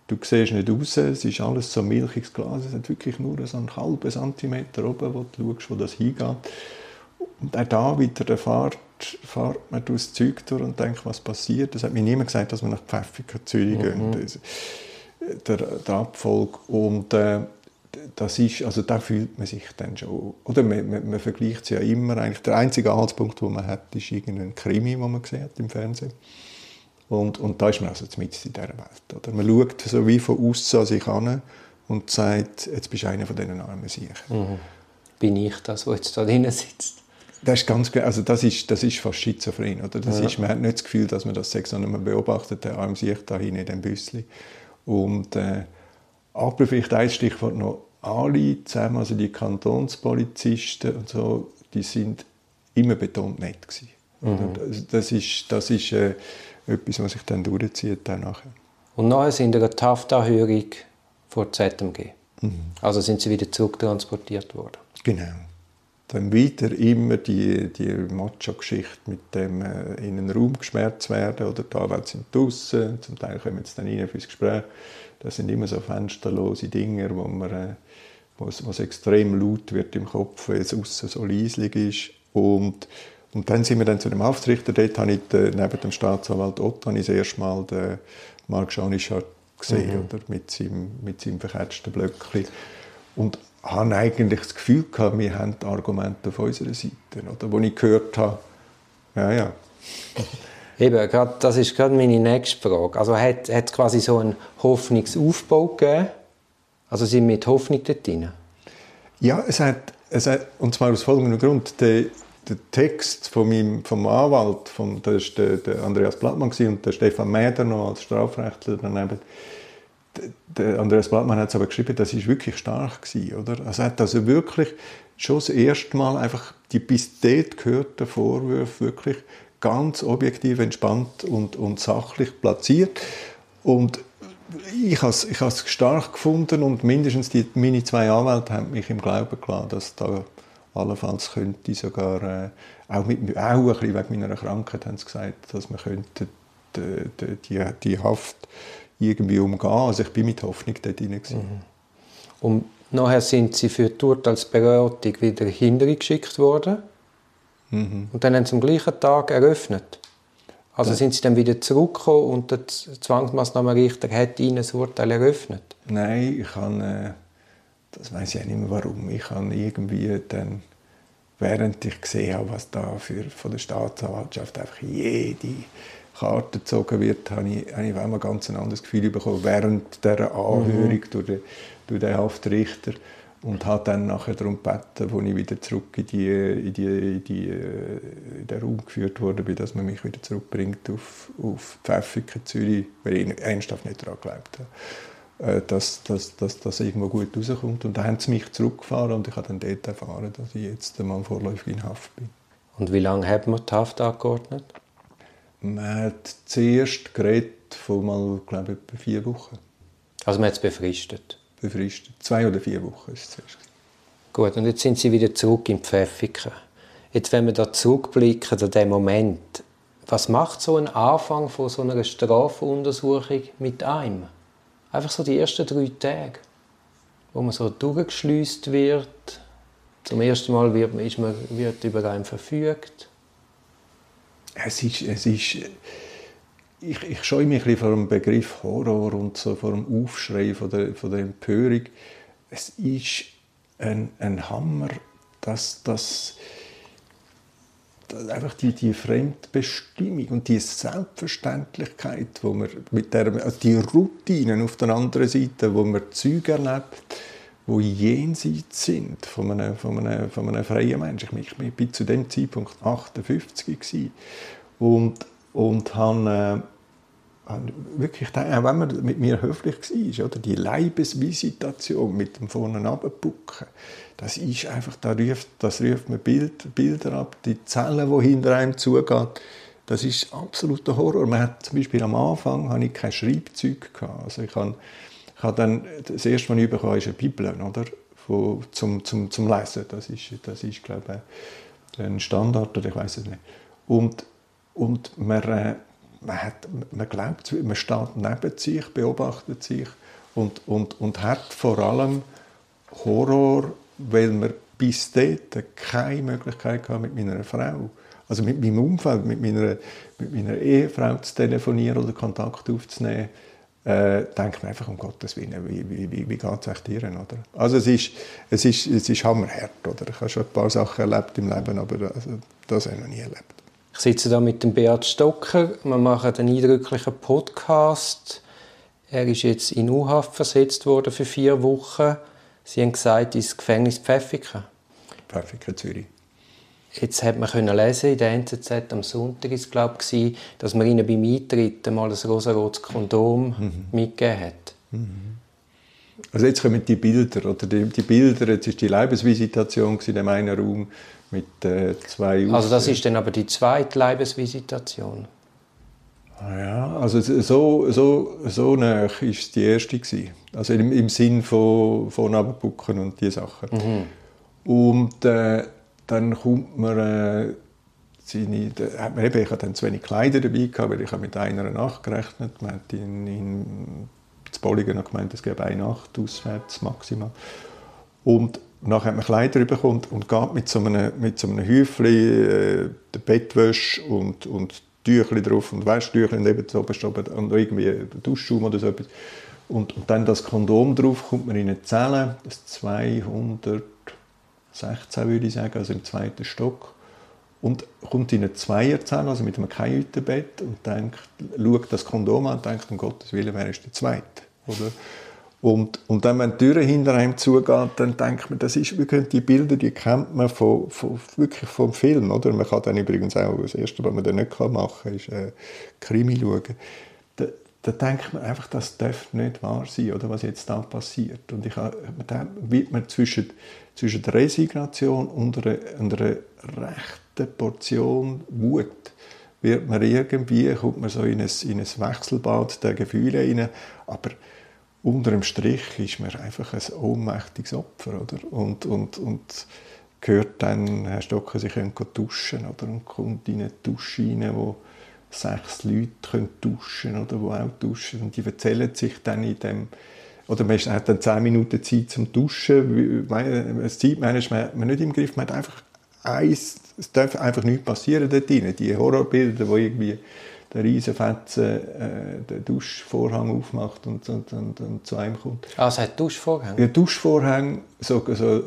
du siehst nicht raus, es ist alles so milchiges Glas, es hat wirklich nur so einen halben Zentimeter oben, wo du schaust, wo das hingeht. Und auch da wieder der Fahrt, fährt man durchs Zeug durch und denkt, was passiert. Es hat mir niemand gesagt, dass wir nach Pfäffiken, Zürich mhm. gehen. Der, der Abfolg. Und äh, das ist, also da fühlt man sich dann schon, oder man, man, man vergleicht es ja immer, eigentlich der einzige Anhaltspunkt, den man hat, ist irgendein Krimi, den man gesehen hat im Fernsehen. Und, und da ist man also mit in dieser Welt. Oder? Man schaut so wie von außen an sich an und sagt, jetzt bist du einer von diesen armen Siechern. Mhm. Bin ich das, der jetzt da drin sitzt? Das ist ganz also das ist, das ist fast schizophren. Oder? Das ja. ist, man hat nicht das Gefühl, dass man das sagt, sondern man beobachtet den armen Sieg da hinten in dem Büssli. Und, äh, aber vielleicht ein Stichwort noch, alle zusammen, also die Kantonspolizisten und so, die sind immer betont nett gewesen. Mhm. Das, das, ist, das ist äh, etwas, was sich dann durchzieht dann nachher. Und nachher sind eine Haftanhörung vor ZMG. Mhm. Also sind sie wieder zurücktransportiert worden. Genau. Dann wieder immer die, die Macho-Geschichte mit dem äh, in einen Raum geschmerzt werden oder da Anwälte sind draußen, zum Teil kommen sie dann rein fürs Gespräch. Das sind immer so fensterlose Dinge, wo man äh, was, was extrem laut wird im Kopf, weil es außen so leislich ist. Und, und dann sind wir dann zu dem Haftrichter. Dort habe ich den, neben dem Staatsanwalt Otto das erste Mal den Marc Janischat gesehen, mhm. oder? Mit, seinem, mit seinem verketzten Blöckchen. Und habe eigentlich das Gefühl gehabt, wir haben die Argumente auf unserer Seite. Oder? Wo ich gehört habe, ja, ja. Eben, grad, das ist gerade meine nächste Frage. Also hat es quasi so einen Hoffnungsaufbau gegeben? Also sind wir mit Hoffnung dort drin? Ja, es hat, es hat, und zwar aus folgendem Grund. Der, der Text von meinem, vom Anwalt, vom, das war der, der Andreas Blattmann und der Stefan Mäder noch als Strafrechtler daneben. Der Andreas Blattmann hat es aber geschrieben, das ist wirklich stark gewesen, oder? Also hat also wirklich schon das erste Mal einfach die bis dort gehörten Vorwürfe wirklich ganz objektiv, entspannt und, und sachlich platziert. Und ich habe es ich stark gefunden und mindestens die, meine zwei Anwälte haben mich im Glauben gelassen, dass da allenfalls könnte sogar, äh, auch, mit, auch ein bisschen wegen meiner Krankheit haben sie gesagt, dass man könnte die, die, die, Haft irgendwie umgehen. Also ich bin mit Hoffnung dort drin. Mhm. Und nachher sind sie für die Urteilsberatung wieder hintergeschickt worden. Mhm. Und dann haben sie am gleichen Tag eröffnet. Also ja. sind Sie dann wieder zurückgekommen und der Zwangsmaßnahmenrichter hat Ihnen das Urteil eröffnet? Nein, ich habe, äh, das weiß ich auch nicht mehr warum, ich habe irgendwie dann, während ich gesehen habe, was da für, von der Staatsanwaltschaft einfach jede Karte gezogen wird, habe ich, habe ich ein ganz anderes Gefühl bekommen, während dieser Anhörung mhm. durch, den, durch den Haftrichter und habe dann nachher darum gebeten, als ich wieder zurück in, die, in, die, in, die, äh, in den Raum geführt wurde, bin, dass man mich wieder zurückbringt auf, auf Pfäffiken, Zürich, weil ich ernsthaft nicht daran geglaubt habe, dass, dass, dass das irgendwo gut rauskommt. Und dann haben sie mich zurückgefahren und ich habe dann dort erfahren, dass ich jetzt einmal vorläufig in Haft bin. Und wie lange hat man die Haft angeordnet? Man hat zuerst geredet von mal, glaube ich, vier Wochen. Also man hat es befristet? befristet. Zwei oder vier Wochen ist es zuerst. Gut, und jetzt sind Sie wieder zurück in Pfäffiken. Jetzt, wenn wir da zurückblicken an den Moment, was macht so ein Anfang von so einer Strafuntersuchung mit einem? Einfach so die ersten drei Tage, wo man so durchgeschleust wird. Zum ersten Mal wird, ist man, wird über einen verfügt. Es ist, es ist ich, ich scheue mich ein bisschen vor dem Begriff Horror und so vor dem Aufschrei von der, von der Empörung. Es ist ein, ein Hammer, dass das einfach die, die Fremdbestimmung und die Selbstverständlichkeit, wo man mit der, also die Routinen auf der anderen Seite, wo man Züge erlebt, wo jenseits sind von einem, von einem, von einem freien Menschen. Ich, bin zu dem Zeitpunkt 58 gewesen und, und habe wirklich, auch wenn man mit mir höflich war, oder die Leibesvisitation mit dem vorne abbucken, das ist einfach, da ruft, das ruft man Bild, Bilder ab, die Zellen, die hinter einem zugehen, das ist absoluter Horror. Man hat zum Beispiel am Anfang hatte ich kein Schreibzeug gehabt. Also ich habe, ich habe dann das erste, was ich bekommen ist eine Bibel, oder? Von, zum, zum, zum Lesen. Das ist, das ist glaube ich, ein Standard, oder ich weiß es nicht. Und, und man, äh, man, hat, man glaubt, man steht neben sich, beobachtet sich und, und, und hat vor allem Horror, weil man bis dahin keine Möglichkeit hatte, mit meiner Frau, also mit meinem Umfeld, mit meiner, mit meiner Ehefrau zu telefonieren oder Kontakt aufzunehmen, äh, denkt man einfach um Gottes Willen, wie, wie, wie, wie geht es euch dir? Oder? Also es ist, es, ist, es ist hammerhart. Oder? Ich habe schon ein paar Sachen erlebt im Leben, aber also, das habe ich noch nie erlebt. Ich sitze da mit dem Beat Stocker. Wir machen einen eindrücklichen Podcast. Er ist jetzt in U-Haft versetzt worden für vier Wochen. Sie haben gesagt, ins Gefängnis Pfäffiken. Pfäffiken, Zürich. Jetzt hat man können lesen in der NZZ am Sonntag ist glaube ich, dass man ihnen beim Eintritt mal ein rosarotes Kondom mhm. mitgegeben hat. Mhm. Also jetzt kommen die Bilder oder die, die Bilder. Jetzt ist die Leibesvisitation in dem einen Raum mit äh, zwei Also das ist dann aber die zweite Leibesvisitation? Ah ja, also so, so, so nah war es die erste. Gewesen. Also im, im Sinn von, von Abbucken und diese Sachen. Mhm. Und äh, dann kommt man... Äh, seine, da hat man eben, ich hatte dann zu wenig Kleider dabei, gehabt, weil ich habe mit einer Nacht gerechnet. Man hat in, in Bolligen gemeint, es gäbe eine Nacht auswärts maximal. Und nachher hat man Kleider bekommen und geht mit so einem, mit so einem Häufchen äh, der Bettwäsche und, und Tüchli drauf und Wäschtüchli und eben so oben und irgendwie Duschschaum oder so etwas. Und, und dann das Kondom drauf, kommt man in eine Zelle, das 216 würde ich sagen, also im zweiten Stock. Und kommt in eine Zweierzelle, also mit einem Kajütenbett und denkt, schaut das Kondom an und denkt, um Gottes Willen, wer ist der Zweite? Oder? Und, und dann, wenn die Türe hinter einem zugeht, dann denkt man, das ist wirklich die Bilder, die kennt man von, von, wirklich vom Film, oder? Man kann dann übrigens auch, das Erste, was man dann nicht machen kann, ist äh, Krimi schauen. Da, da denkt man einfach, das darf nicht wahr sein, oder, was jetzt da passiert. Und ich habe, da wird man zwischen, zwischen der Resignation und einer, einer rechten Portion Wut wird man irgendwie, kommt man so in ein, in ein Wechselbad der Gefühle rein, aber unter dem Strich ist man einfach ein ohnmächtiges Opfer, oder? Und, und, und hört dann, Herr Stocker, Sie können duschen, oder? Und kommt in eine Dusche rein, wo sechs Leute können duschen oder wo auch duschen und die erzählen sich dann in dem oder man hat dann zehn Minuten Zeit zum Duschen. Das Zeitmanagement hat man nicht im Griff. Man hat einfach eins, es darf einfach nichts passieren dort drin. Die Horrorbilder, die irgendwie der Riesenfetzen äh, den Duschvorhang aufmacht und, und, und, und zu einem kommt. Ah, es hat Duschvorhänge? Ja, Duschvorhänge so, so,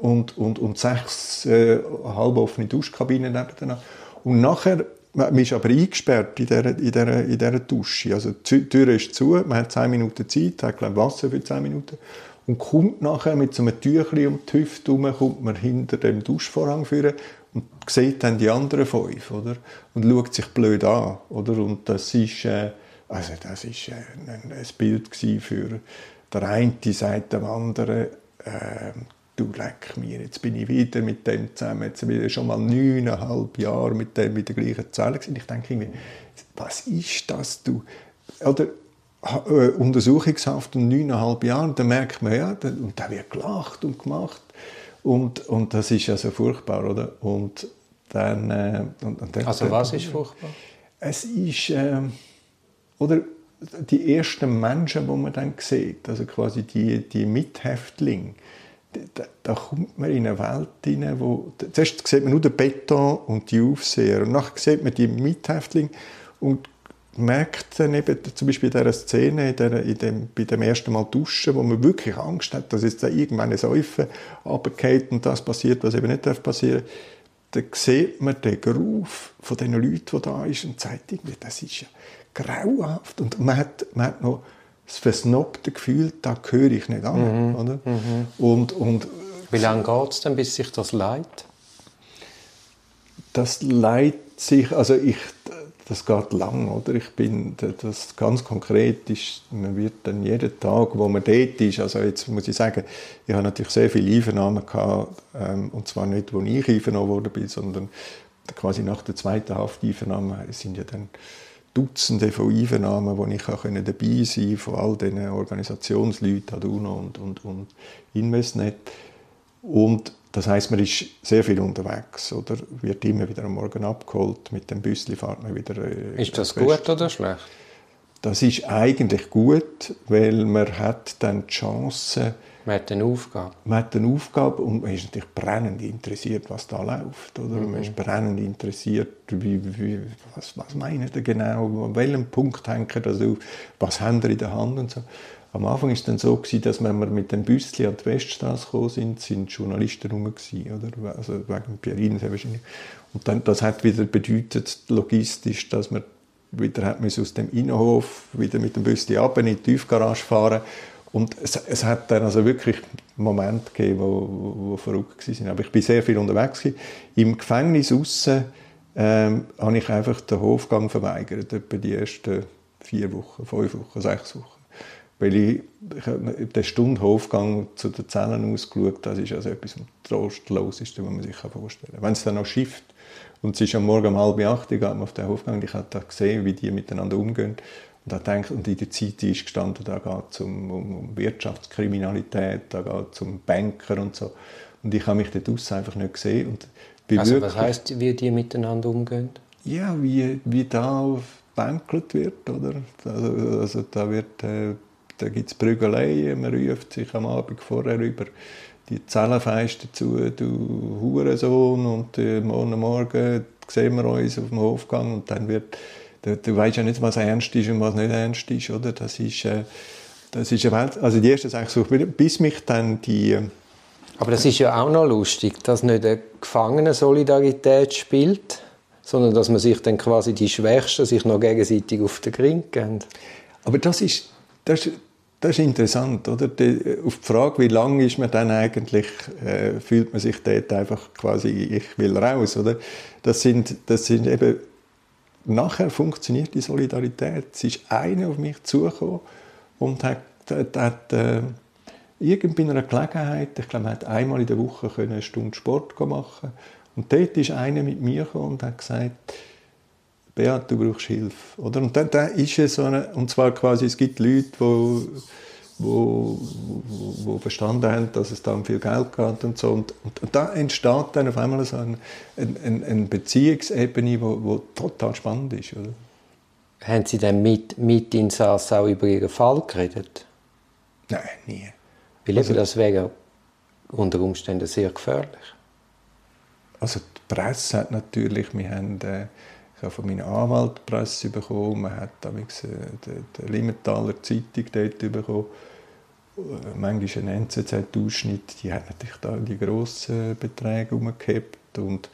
und, und, und sechs äh, halboffene Duschkabinen nebeneinander. Und nachher, man ist aber eingesperrt in dieser, in dieser, in dieser Dusche. Also die Tür ist zu, man hat zehn Minuten Zeit, hat glaube Wasser für zehn Minuten und kommt nachher mit so einem Tüchli um die Hüfte herum, kommt man hinter dem Duschvorhang führen und sieht dann die anderen fünf, oder? Und schaut sich blöd an, oder? Und das ist, äh, also äh, ein, ein, Bild für der eine sagt dem anderen, äh, du leck mir, jetzt bin ich wieder mit dem zusammen, jetzt bin ich schon mal neuneinhalb Jahre mit dem in der gleichen Zelle gewesen. Ich denke irgendwie, was ist das, du? Oder äh, Untersuchungshaft und neuneinhalb Jahre, dann merkt man, ja, und da wird gelacht und gemacht Und, und das ist also furchtbar, oder? Und dann, äh, und, und dann, also was ist furchtbar? Es ist, äh, oder die ersten Menschen, die man dann sieht, also quasi die, die Mithäftlinge, da, da, kommt man in eine Welt hinein, wo zuerst sieht man nur den Beton und die Aufseher und nachher sieht man die Mithäftlinge und merkt dann eben zum Beispiel in dieser Szene, in, der, in dem, bei dem ersten Mal duschen, wo man wirklich Angst hat, dass jetzt da irgendwann ein Säufen runtergeht und das passiert, was eben nicht passieren darf, dann sieht man den Geruf von den Leuten, die da ist und sagt irgendwie, das ist ja grauenhaft und man hat, man hat noch das versnobte Gefühl, da gehöre ich nicht an. Mhm. Oder? Mhm. Und, und, Wie lange geht es denn, bis sich das leidet? Das leidet sich, also ich, das geht lang, oder? Ich bin, das ganz konkret ist, man wird dann jeden Tag, wo man dort ist, also jetzt muss ich sagen, ich habe natürlich sehr viele Einvernahmen gehabt, ähm, und zwar nicht, wo ich einvernommen worden bin, sondern quasi nach der zweiten Hafteinvernahme sind ja dann Dutzende von Einvernahmen, wo ich auch dabei sein konnte, von all diesen Organisationsleuten, UNO und, und, und Investnet. Und das heißt, man ist sehr viel unterwegs oder wird immer wieder am Morgen abgeholt. Mit dem Büsli fährt man wieder. Äh, ist das gut oder schlecht? Das ist eigentlich gut, weil man hat dann die Chance, man hat eine Aufgabe. Man hat eine Aufgabe und man ist natürlich brennend interessiert, was da läuft. Oder? Mhm. Man ist brennend interessiert, wie, wie, was, was meint er genau, an welchem Punkt hängt er das auf, was haben er in der Hand und so. Am Anfang es dann so, gewesen, dass wenn wir mit dem Büsschen an die Weststraße gekommen sind, sind Journalisten rum, oder? Also wegen Pierin wahrscheinlich. Und dann, das hat wieder bedeutet, logistisch, dass man wieder hat aus dem Innenhof wieder mit dem Büsschen ab in die Tiefgarage fahren und es, es, hat dann also wirklich Momente gegeben, wo, wo, wo verrückt waren. Aber ich bin sehr viel unterwegs. Gewesen. Im Gefängnis aussen ähm, habe ich einfach den Hofgang verweigert, etwa die ersten vier Wochen, fünf Wochen, sechs Wochen. Weil ich, ich habe den Stunde Hofgang zu den Zellen ausgeschaut, das ist also etwas am trostloseste, was man sich vorstellen kann. Wenn es dann noch schifft und es ist am Morgen um halb acht, ich gehe auf den Hofgang und ich habe da gesehen, wie die miteinander umgehen und, da denkt, und in der Zeit ist gestanden, da geht es um, um, um, Wirtschaftskriminalität, da geht es um Banker und so. Und ich habe mich dort einfach nicht gesehen. Und also was heisst, wie die miteinander umgehen? Ja, wie, wie da bankelt wird, oder? Also, also da wird, äh, da gibt es Prügeleien, man ruft sich am Abend vorher über die Zellenfeiste dazu, du Hurensohn, und äh, morgen Morgen sehen wir uns auf dem Hofgang und dann wird du, du weißt ja nicht, was ernst ist und was nicht ernst ist, oder? Das ist, äh, das ist eine Welt, also die erste sechs Wochen, bis mich dann die... Äh, aber das ist ja auch noch lustig, dass nicht eine Gefangenen-Solidarität spielt, sondern dass man sich dann quasi die Schwächsten sich noch gegenseitig auf den Gring geben. Aber das ist, das, das ist interessant, oder? Die, auf die Frage, wie lange ist man dann eigentlich, äh, fühlt man sich dort einfach quasi, ich will raus, oder? Das sind, das sind eben nachher funktioniert die Solidarität. Es ist einer auf mich zugekommen und hat, hat, hat äh, irgend bei einer Gelegenheit, ich glaube, man hat einmal in der Woche eine Stunde Sport machen und dort ist einer mit mir gekommen und hat gesagt, Beat, du brauchst Hilfe. Oder? Und dann, dann ist es so eine, und zwar quasi, es gibt Leute, die wo, wo, wo verstanden haben, dass es da um viel Geld geht und so. Und, und, und da entsteht dann auf einmal so eine, eine, eine Beziehungsebene, die wo, wo total spannend ist. Oder? Haben Sie denn mit, mit Insassen auch über Ihren Fall geredet? Nein, nie. Weil also, das wäre unter Umständen sehr gefährlich. Also die Presse hat natürlich, wir haben, äh, ich habe von meinem Anwalt Presse bekommen, man hat damals, äh, die, Limmentaler Zeitung dort bekommen manchmal ein NZZ-Ausschnitt, die hat natürlich da die grossen Beträge umgehabt und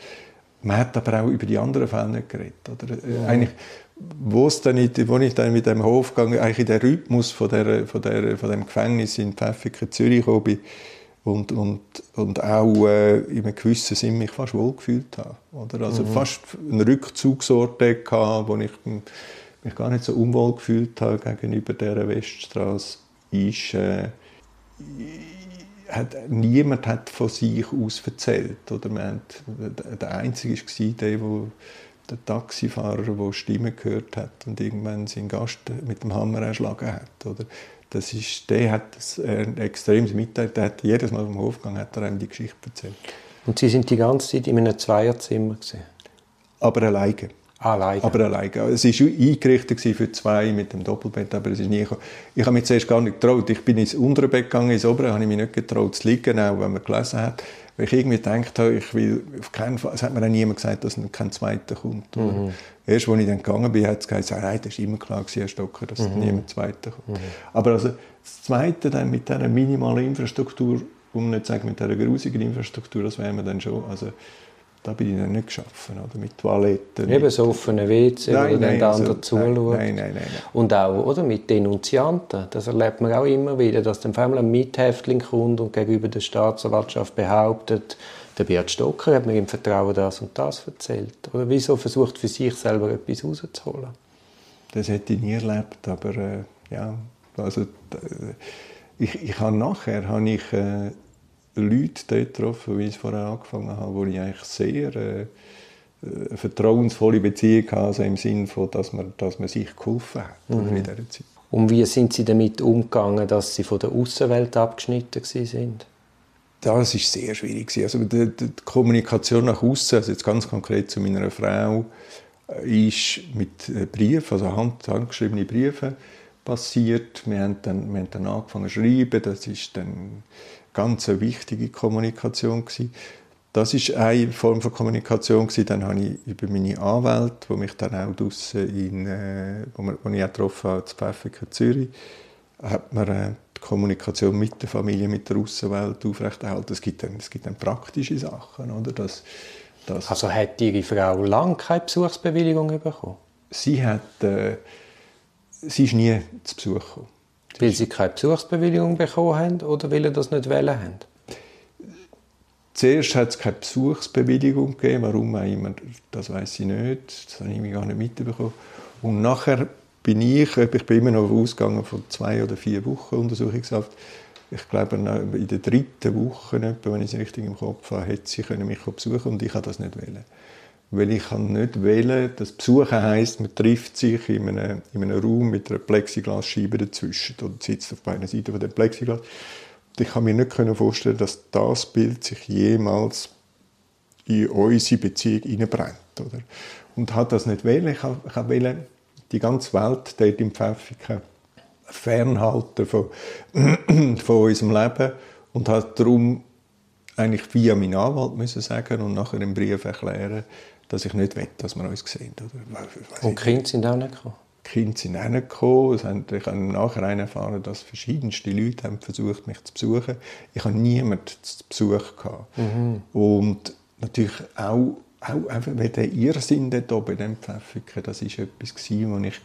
man hat aber auch über die anderen Fälle nicht geredet. Oder? Ja. Eigentlich, wo, es dann wo ich dann mit dem Hofgang eigentlich in den Rhythmus von, der, von, der, von dem Gefängnis in Pfäffiken, Zürich bin und, und, und auch äh, in einem gewissen Sinn mich fast wohlgefühlt habe. Oder? Also mhm. fast einen Rückzugsort hatte, wo ich mich gar nicht so unwohl gefühlt habe gegenüber dieser Weststraße ist, äh, hat, niemand hat von sich aus erzählt. Oder hat, der Einzige war der, wo, der Taxifahrer, der Stimmen gehört hat und irgendwann seinen Gast mit dem Hammer erschlagen hat. Oder? Das ist, der hat das, äh, ein extremes Mitteil, der hat jedes Mal vom Hofgang hat er einem die Geschichte erzählt. Und Sie sind die ganze Zeit in einem Zweierzimmer gewesen? Aber alleine. Alleine? Aber alleine. Es war eingerichtet für zwei mit dem Doppelbett, aber es ist nie Ich habe mich zuerst gar nicht getraut. Ich bin ins untere Bett gegangen, ins obere habe ich mich nicht getraut zu liegen, auch wenn man gelesen hat. Weil ich irgendwie gedacht habe, ich will auf keinen Fall, es hat mir auch niemand gesagt, dass kein zweiter kommt. Mhm. Erst als ich dann gegangen bin, hat es gesagt, nein, das war immer klar, Herr Stocker, dass mhm. niemand zweiter kommt. Mhm. Aber also das Zweite dann mit dieser minimalen Infrastruktur, um nicht zu sagen mit dieser grusigen Infrastruktur, das wäre mir dann schon, also da bin ich dann nicht geschaffen, oder? mit Toiletten. Eben so offene WC, nein, wo dann der andere also, zuschaut. Nein, nein, nein, nein, Und auch oder, mit Denunzianten. Das erlebt man auch immer wieder, dass dann einmal ein Mithäftling kommt und gegenüber der Staatsanwaltschaft behauptet, der Beat Stocker hat mir im Vertrauen das und das erzählt. Oder wieso versucht für sich selber etwas rauszuholen? Das hätte ich nie erlebt, aber äh, ja, also, äh, ich, ich habe nachher habe ich, äh, Leute dort getroffen, wie ich es vorher angefangen habe, wo ich eigentlich sehr äh, eine vertrauensvolle Beziehung hatte, also im Sinne von, dass man, dass man sich geholfen hat mhm. in dieser Zeit. Und wie sind Sie damit umgegangen, dass Sie von der Außenwelt abgeschnitten sind? Das ist sehr schwierig. Also die, die Kommunikation nach außen, also jetzt ganz konkret zu meiner Frau, äh, ist mit äh, Briefen, also hand, handgeschriebene Briefe passiert. Wir haben dann, wir haben dann angefangen zu schreiben. Das ist dann ganz eine wichtige Kommunikation gewesen. Das ist eine Form von Kommunikation gewesen. Dann habe ich über meine Anwälte, wo mich dann auch draussen in, äh, wo, wir, wo ich auch getroffen habe, Pfäffiken, Zürich, hat man äh, die Kommunikation mit der Familie, mit der Außenwelt aufrechterhalten. Es gibt dann, es gibt dann praktische Sachen, oder? Das, das also hat Ihre Frau lange keine Besuchsbewilligung bekommen? Sie hat, äh, sie ist nie zu Besuch gekommen. Weil sie keine Besuchsbewilligung bekommen haben oder weil sie das nicht wollen haben? Zuerst hat es keine Besuchsbewilligung gegeben. Warum auch immer, das weiß ich nicht. Das habe ich mir gar nicht mitbekommen. Und nachher bin ich, ich bin immer noch ausgegangen von zwei oder vier Wochen Untersuchungshaft. Ich glaube, in der dritten Woche, wenn ich es richtig im Kopf habe, hätte sie mich besuchen und ich habe das nicht wollen. Weil ich kann nicht wählen, dass Besuchen heisst, man trifft sich in einem, in einem Raum mit einer Plexiglasscheibe dazwischen oder sitzt auf beiden Seiten von dem Plexiglas. Und ich kann mir nicht vorstellen, dass das Bild sich jemals in unsere Beziehung hineinbrennt. Oder? Und hat das nicht wählen. Ich wollte die ganze Welt dort im Pfäffiken fernhalten von, <clears throat> von unserem Leben und hat darum eigentlich via meinen Anwalt müssen sagen und nachher im Brief erklären, dass ich nicht will, dass wir uns sehen. Und Kinder sind auch nicht gekommen? Kinder sind auch nicht gekommen. Ich habe nachher erfahren, dass verschiedenste Leute haben versucht, mich zu besuchen. Ich habe niemanden zu Besuch gehabt. Mhm. Und natürlich auch, auch einfach, weil der Irrsinn dort oben in dem Pfäffiken, das war etwas, was ich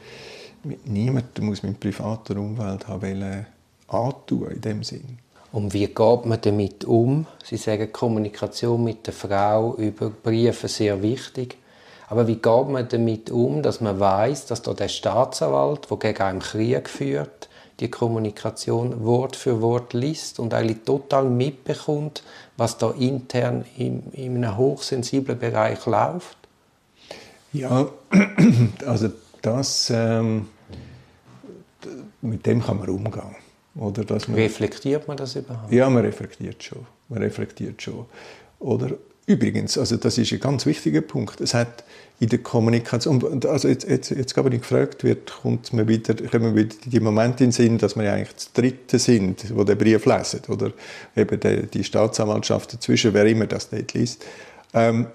mit niemandem aus meiner privaten Umwelt habe antun in dem Sinn. Und wie geht man damit um? Sie sagen, Kommunikation mit der Frau über Briefe sehr wichtig. Aber wie geht man damit um, dass man weiß, dass da der Staatsanwalt, der gegen einen Krieg führt, die Kommunikation Wort für Wort liest und eigentlich total mitbekommt, was da intern in, in einem hochsensiblen Bereich läuft? Ja, <clears throat> also das, ähm, mit dem kann man umgehen. Oder dass man, reflektiert man das überhaupt? Ja, man reflektiert schon. Man reflektiert schon. Oder übrigens, also das ist ein ganz wichtiger Punkt. Es hat in der Kommunikation, also jetzt, jetzt, jetzt gerade, wenn ich gefragt wird, kommt man wieder, kommen wieder die Momente in den Sinn, dass wir ja eigentlich das Dritte sind, wo der Brief lesen, oder eben die, die Staatsanwaltschaft dazwischen, wer immer das dort liest. Ähm,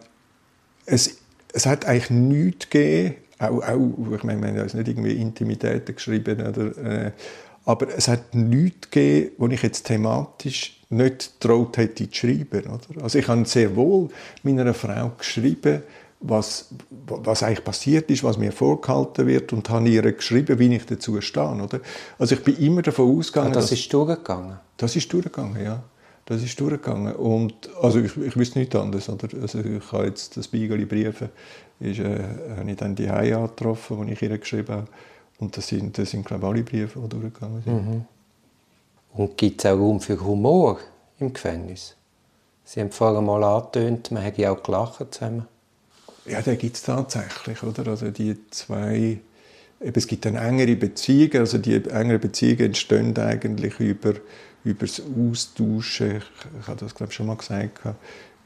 es, es hat eigentlich nichts gegeben, auch, auch ich meine, wir haben ja nicht irgendwie Intimitäten geschrieben oder äh, aber es hat nichts gegeben, wo ich jetzt thematisch nicht getraut hätte zu schreiben. Oder? Also ich habe sehr wohl meiner Frau geschrieben, was, was eigentlich passiert ist, was mir vorgehalten wird und habe ihr geschrieben, wie ich dazu stehe. Oder? Also ich bin immer davon ausgegangen... Ah, das ist durchgegangen? Das ist durchgegangen, ja. Das ist durchgegangen. Und, also ich, ich wüsste nichts anderes. Oder? Also ich habe jetzt das Beigeli Briefe, ist, äh, habe ich dann die Hause angetroffen, die ich ihr geschrieben habe. Und das sind, das sind glaube ich, alle Briefe, die durchgegangen sind. Mhm. Und gibt es auch Raum für Humor im Gefängnis? Sie haben vorher mal angetönt, man hätte auch gelacht zusammen. Ja, den gibt es tatsächlich. Oder? Also die zwei es gibt dann engere Beziehungen, also die engeren Beziehungen entstehen eigentlich über, über das Austauschen, ich, ich habe das glaube ich schon mal gesagt,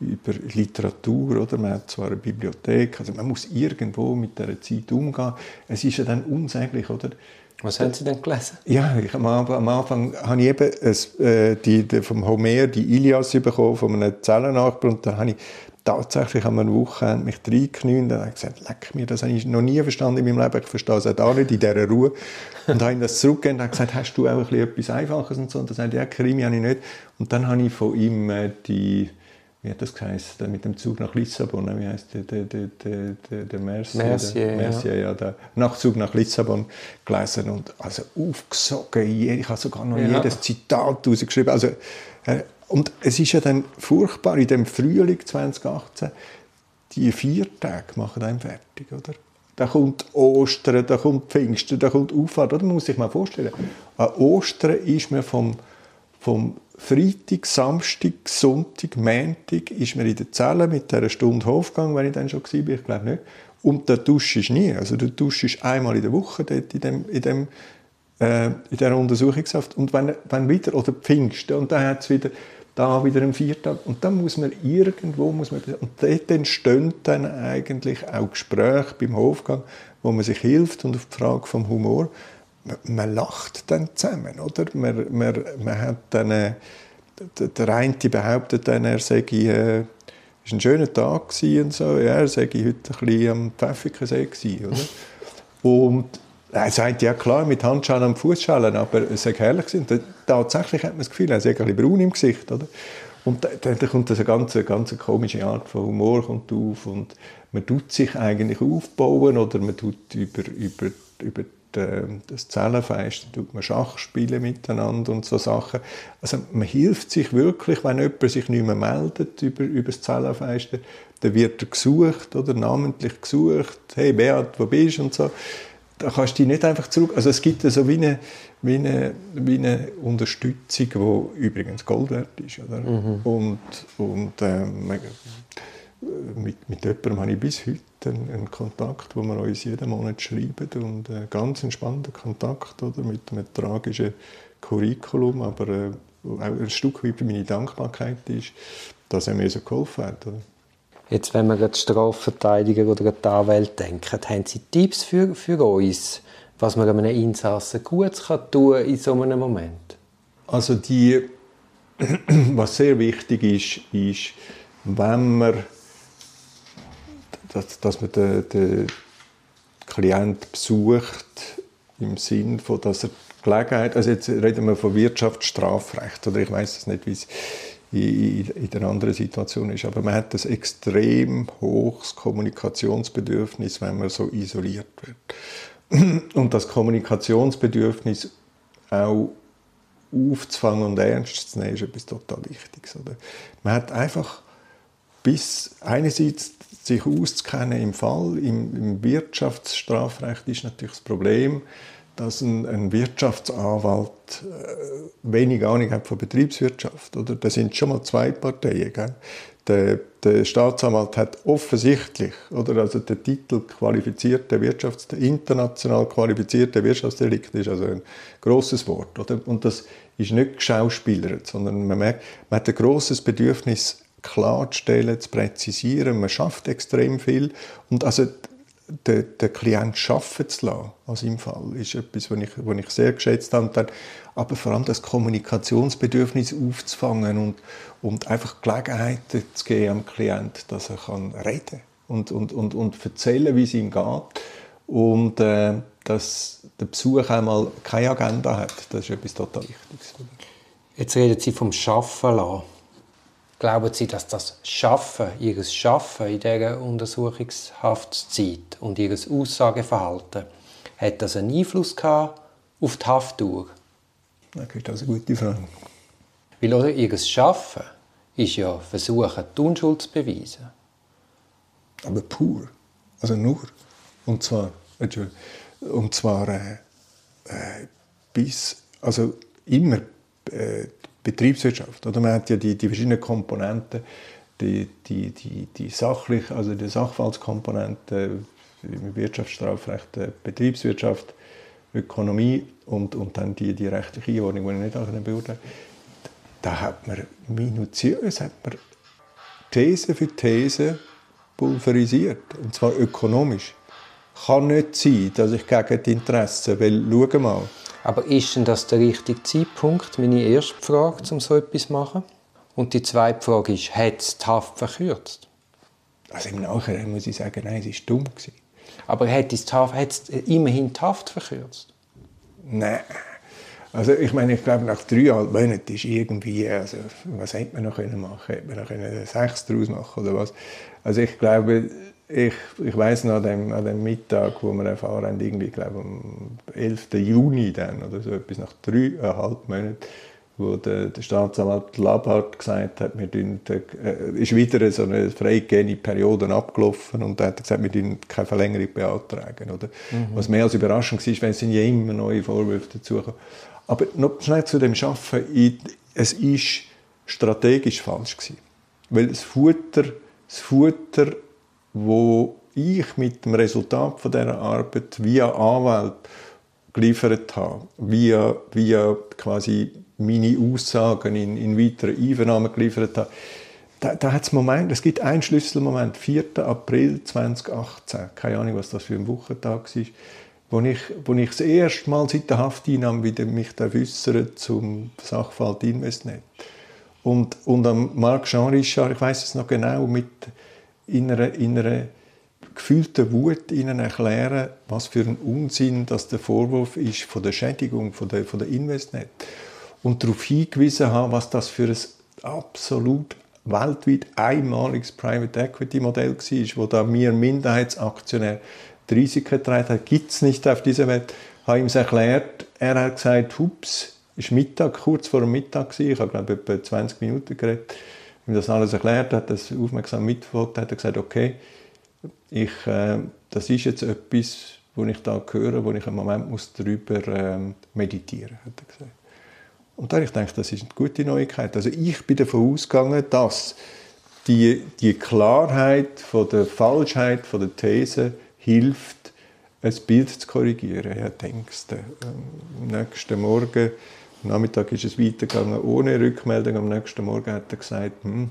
über Literatur, oder? Man hat zwar eine Bibliothek, also man muss irgendwo mit der Zeit umgehen. Es ist ja dann unsäglich, oder? Was haben Sie denn gelesen? Ja, ich, am, Anfang, am Anfang habe ich eben es, äh, die, die, vom Homer die Ilias bekommen, von einem Zellennachbar, und dann habe ich tatsächlich an einer Woche mich reingeknüllt und habe gesagt, leck mir, das habe ich noch nie verstanden in meinem Leben, ich verstehe es auch nicht in dieser Ruhe. Und habe ihm das zurückgegeben und gesagt, hast du auch etwas Einfaches und so? Und er sagt, ja, Krimi habe ich nicht. Und dann habe ich von ihm äh, die, wie hat das geheißen, mit dem Zug nach Lissabon, wie heißt der, der, der, der, der Mercier, Mercier, der, Mercier ja. ja. der Nachtzug nach Lissabon gelesen und also aufgesogen, ich habe sogar noch ja. jedes Zitat rausgeschrieben, also äh, und es ist ja dann furchtbar, in dem Frühling 2018, die vier Tage machen einen fertig, oder? Da kommt Ostern, da kommt Pfingsten, da kommt Auffahrt. Oder man muss sich mal vorstellen, an Ostern ist man vom, vom Freitag, Samstag, Sonntag, Montag ist man in der Zelle mit dieser Stunde Hofgang, wenn ich dann schon war, ich glaube nicht. Und da duschst du nie. Also du duschst einmal in der Woche dort in dem, in dem äh, in dieser Untersuchungshaft. Und wenn, wenn wieder, oder Pfingsten, und dann hat es wieder da wieder am Viertag. Und dann muss man irgendwo, muss man, und dort entstehen dann eigentlich auch Gespräche beim Hofgang, wo man sich hilft und auf die Frage vom Humor, man, lacht dann zusammen, oder? Man, man, man hat dann, äh, der eine behauptet dann, er sei, äh, es war ein schöner Tag und so, ja, er sei heute ein bisschen am Pfäffikensee gewesen, oder? Und er sagt, ja klar, mit Handschellen und Fußschellen, aber es sei herrlich gewesen. Tatsächlich hat man das Gefühl, er sei ein bisschen braun im Gesicht, oder? Und dann kommt eine ganz, ganz komische Art von Humor kommt auf und man tut sich eigentlich aufbauen oder man tut über, über, über das Zellenfeisten tut man Schach spielen miteinander und so Sachen. Also man hilft sich wirklich, wenn jemand sich nicht mehr meldet über, über das Zellenfeisten, dann wird er gesucht oder namentlich gesucht, hey Beat, wo bist du und so da kannst du dich nicht einfach zurück. Also es gibt so wie eine, wie eine, wie eine Unterstützung, die übrigens Gold wert ist. Oder? Mhm. Und, und ähm, mit, mit jemandem habe ich bis heute einen, einen, Kontakt, wo wir uns jeden Monat schreiben und äh, ganz entspannter Kontakt oder, mit einem tragischen Curriculum, aber äh, auch ein Stück weit meine Dankbarkeit ist, dass er mir so geholfen hat. Oder? Jetzt, wenn wir an die Strafverteidiger oder an die Anwälte denken, haben Sie Tipps für, für uns, was man einem Insassen gut kann tun in so einem Moment? Also die, <clears throat> was sehr wichtig ist, ist, wenn man, dass, dass man den, den Klient besucht, im Sinn von, dass er Gelegenheit, also jetzt reden wir von Wirtschaftsstrafrecht, oder ich weiß es nicht, wie es in, in der anderen Situation ist. Aber man hat das extrem hohes Kommunikationsbedürfnis, wenn man so isoliert wird. Und das Kommunikationsbedürfnis auch aufzufangen und ernst zu nehmen, ist etwas total Wichtiges. Oder? Man hat einfach bis einerseits sich auszukennen im Fall, im, im Wirtschaftsstrafrecht ist natürlich das Problem, dass ein, ein Wirtschaftsanwalt äh, wenig Ahnung hat von Betriebswirtschaft. Oder? Das sind schon mal zwei Parteien. Gell? Der, der, Staatsanwalt hat offensichtlich, oder also der Titel qualifizierte Wirtschafts international qualifizierte Wirtschaftsdelikt ist also ein großes Wort, oder? Und das ist nicht geschauspielert, sondern man merkt, man hat ein großes Bedürfnis klarzustellen, zu präzisieren. Man schafft extrem viel und also den, den Klient arbeiten zu lassen, als im Fall, ist etwas, was ich, was ich sehr geschätzt habe. Aber vor allem das Kommunikationsbedürfnis aufzufangen und, und einfach Gelegenheiten zu geben am Klient, dass er kann reden und, und, und, und erzählen, wie es ihm geht. Und äh, dass der Besuch einmal keine Agenda hat, das ist etwas total Wichtiges. Jetzt reden Sie vom Schaffen lassen. Glauben Sie, dass das Schaffen, Ihr Schaffen in dieser Untersuchungshaftszeit und Ihr Aussageverhalten, hat das einen Einfluss gehabt auf die Haftdauer? Das ist eine gute Frage. Weil oder, Ihr Schaffen ist ja versuchen, die Unschuld zu beweisen. Aber pur. Also nur. Und zwar, und zwar äh, äh, bis, also immer äh, Betriebswirtschaft. Oder man hat ja die, die verschiedenen Komponenten, die, die, die, die sachlich, also die Sachverhaltskomponente, Wirtschaftsstrafrecht, äh, Betriebswirtschaft, Ökonomie und, und dann die, die rechtliche Einordnung, die ich nicht beurteilen Da hat man minutiös hat man These für These pulverisiert, und zwar ökonomisch. Kann nicht sein, dass ich gegen die Interessen will. Schau mal. Aber ist denn das der richtige Zeitpunkt? Meine erste Frage, um so etwas zu machen. Und die zweite Frage ist, hat es die Haft verkürzt? Also im Nachhinein muss ich sagen, nein, es war dumm. Gewesen. Aber hat es, hat immerhin die Haft verkürzt? Nein. Also ich meine, ich glaube, nach dreieinhalb Monaten ist irgendwie, also was hätte man noch machen können? Hätte man noch können sechs daraus machen oder was? Also ich glaube, ich, ich weiß noch an dem, an dem Mittag, wo wir erfahren haben, irgendwie, glaube am 11. Juni dann oder so etwas, nach dreieinhalb Monaten, wo der, der Staatsanwalt Labhardt gesagt hat, wir äh, ist wieder so eine freigehende Periode abgelaufen und er hat gesagt, wir dürfen keine Verlängerung beantragen. Oder? Mhm. Was mehr als überraschend war, weil es sind ja immer neue Vorwürfe dazugekommen. Aber noch schnell zu dem Schaffen. Es ist strategisch falsch gewesen. Weil das Futter, das Futter, wo ich mit dem Resultat von dieser Arbeit via Anwalt geliefert habe, via, via quasi meine Aussagen in, in weiteren Einvernahmen geliefert habe, da, da hat es Moment, es gibt einen Schlüsselmoment, 4. April 2018, keine Ahnung, was das für ein Wochentag war, wo ich, wo ich das erste Mal seit der Hafteinnahme wieder mich äußere zum Sachverhalt Investnet. Und, und am Marc Jean-Richard, ich weiß es noch genau, mit in einer, in einer gefühlten Wut ihnen erklären, was für ein Unsinn das der Vorwurf ist von der Schädigung von der, von der Investnet. Und darauf hingewiesen haben, was das für ein absolut weltweit einmaliges Private Equity Modell war, wo da wir Minderheitsaktionär die Risiken getragen haben, gibt es nicht auf dieser Welt. Ich habe ihm erklärt, er hat gesagt, hups, es war Mittag, kurz vor dem Mittag, ich habe glaube ich etwa 20 Minuten geredet, ihm das alles erklärt, hat das aufmerksam mitverfolgt, hat er gesagt, okay, ich, äh, das ist jetzt etwas, wo ich da höre, wo ich einen Moment muss darüber äh, meditieren, hat er gesagt. Und da habe ich gedacht, das ist eine gute Neuigkeit. Also ich bin davon ausgegangen, dass die, die Klarheit von der Falschheit von der These hilft, ein Bild zu korrigieren. Ja, denkst du, am nächsten Morgen, am Nachmittag ist es weitergegangen ohne Rückmeldung. Am nächsten Morgen hat er gesagt, hm,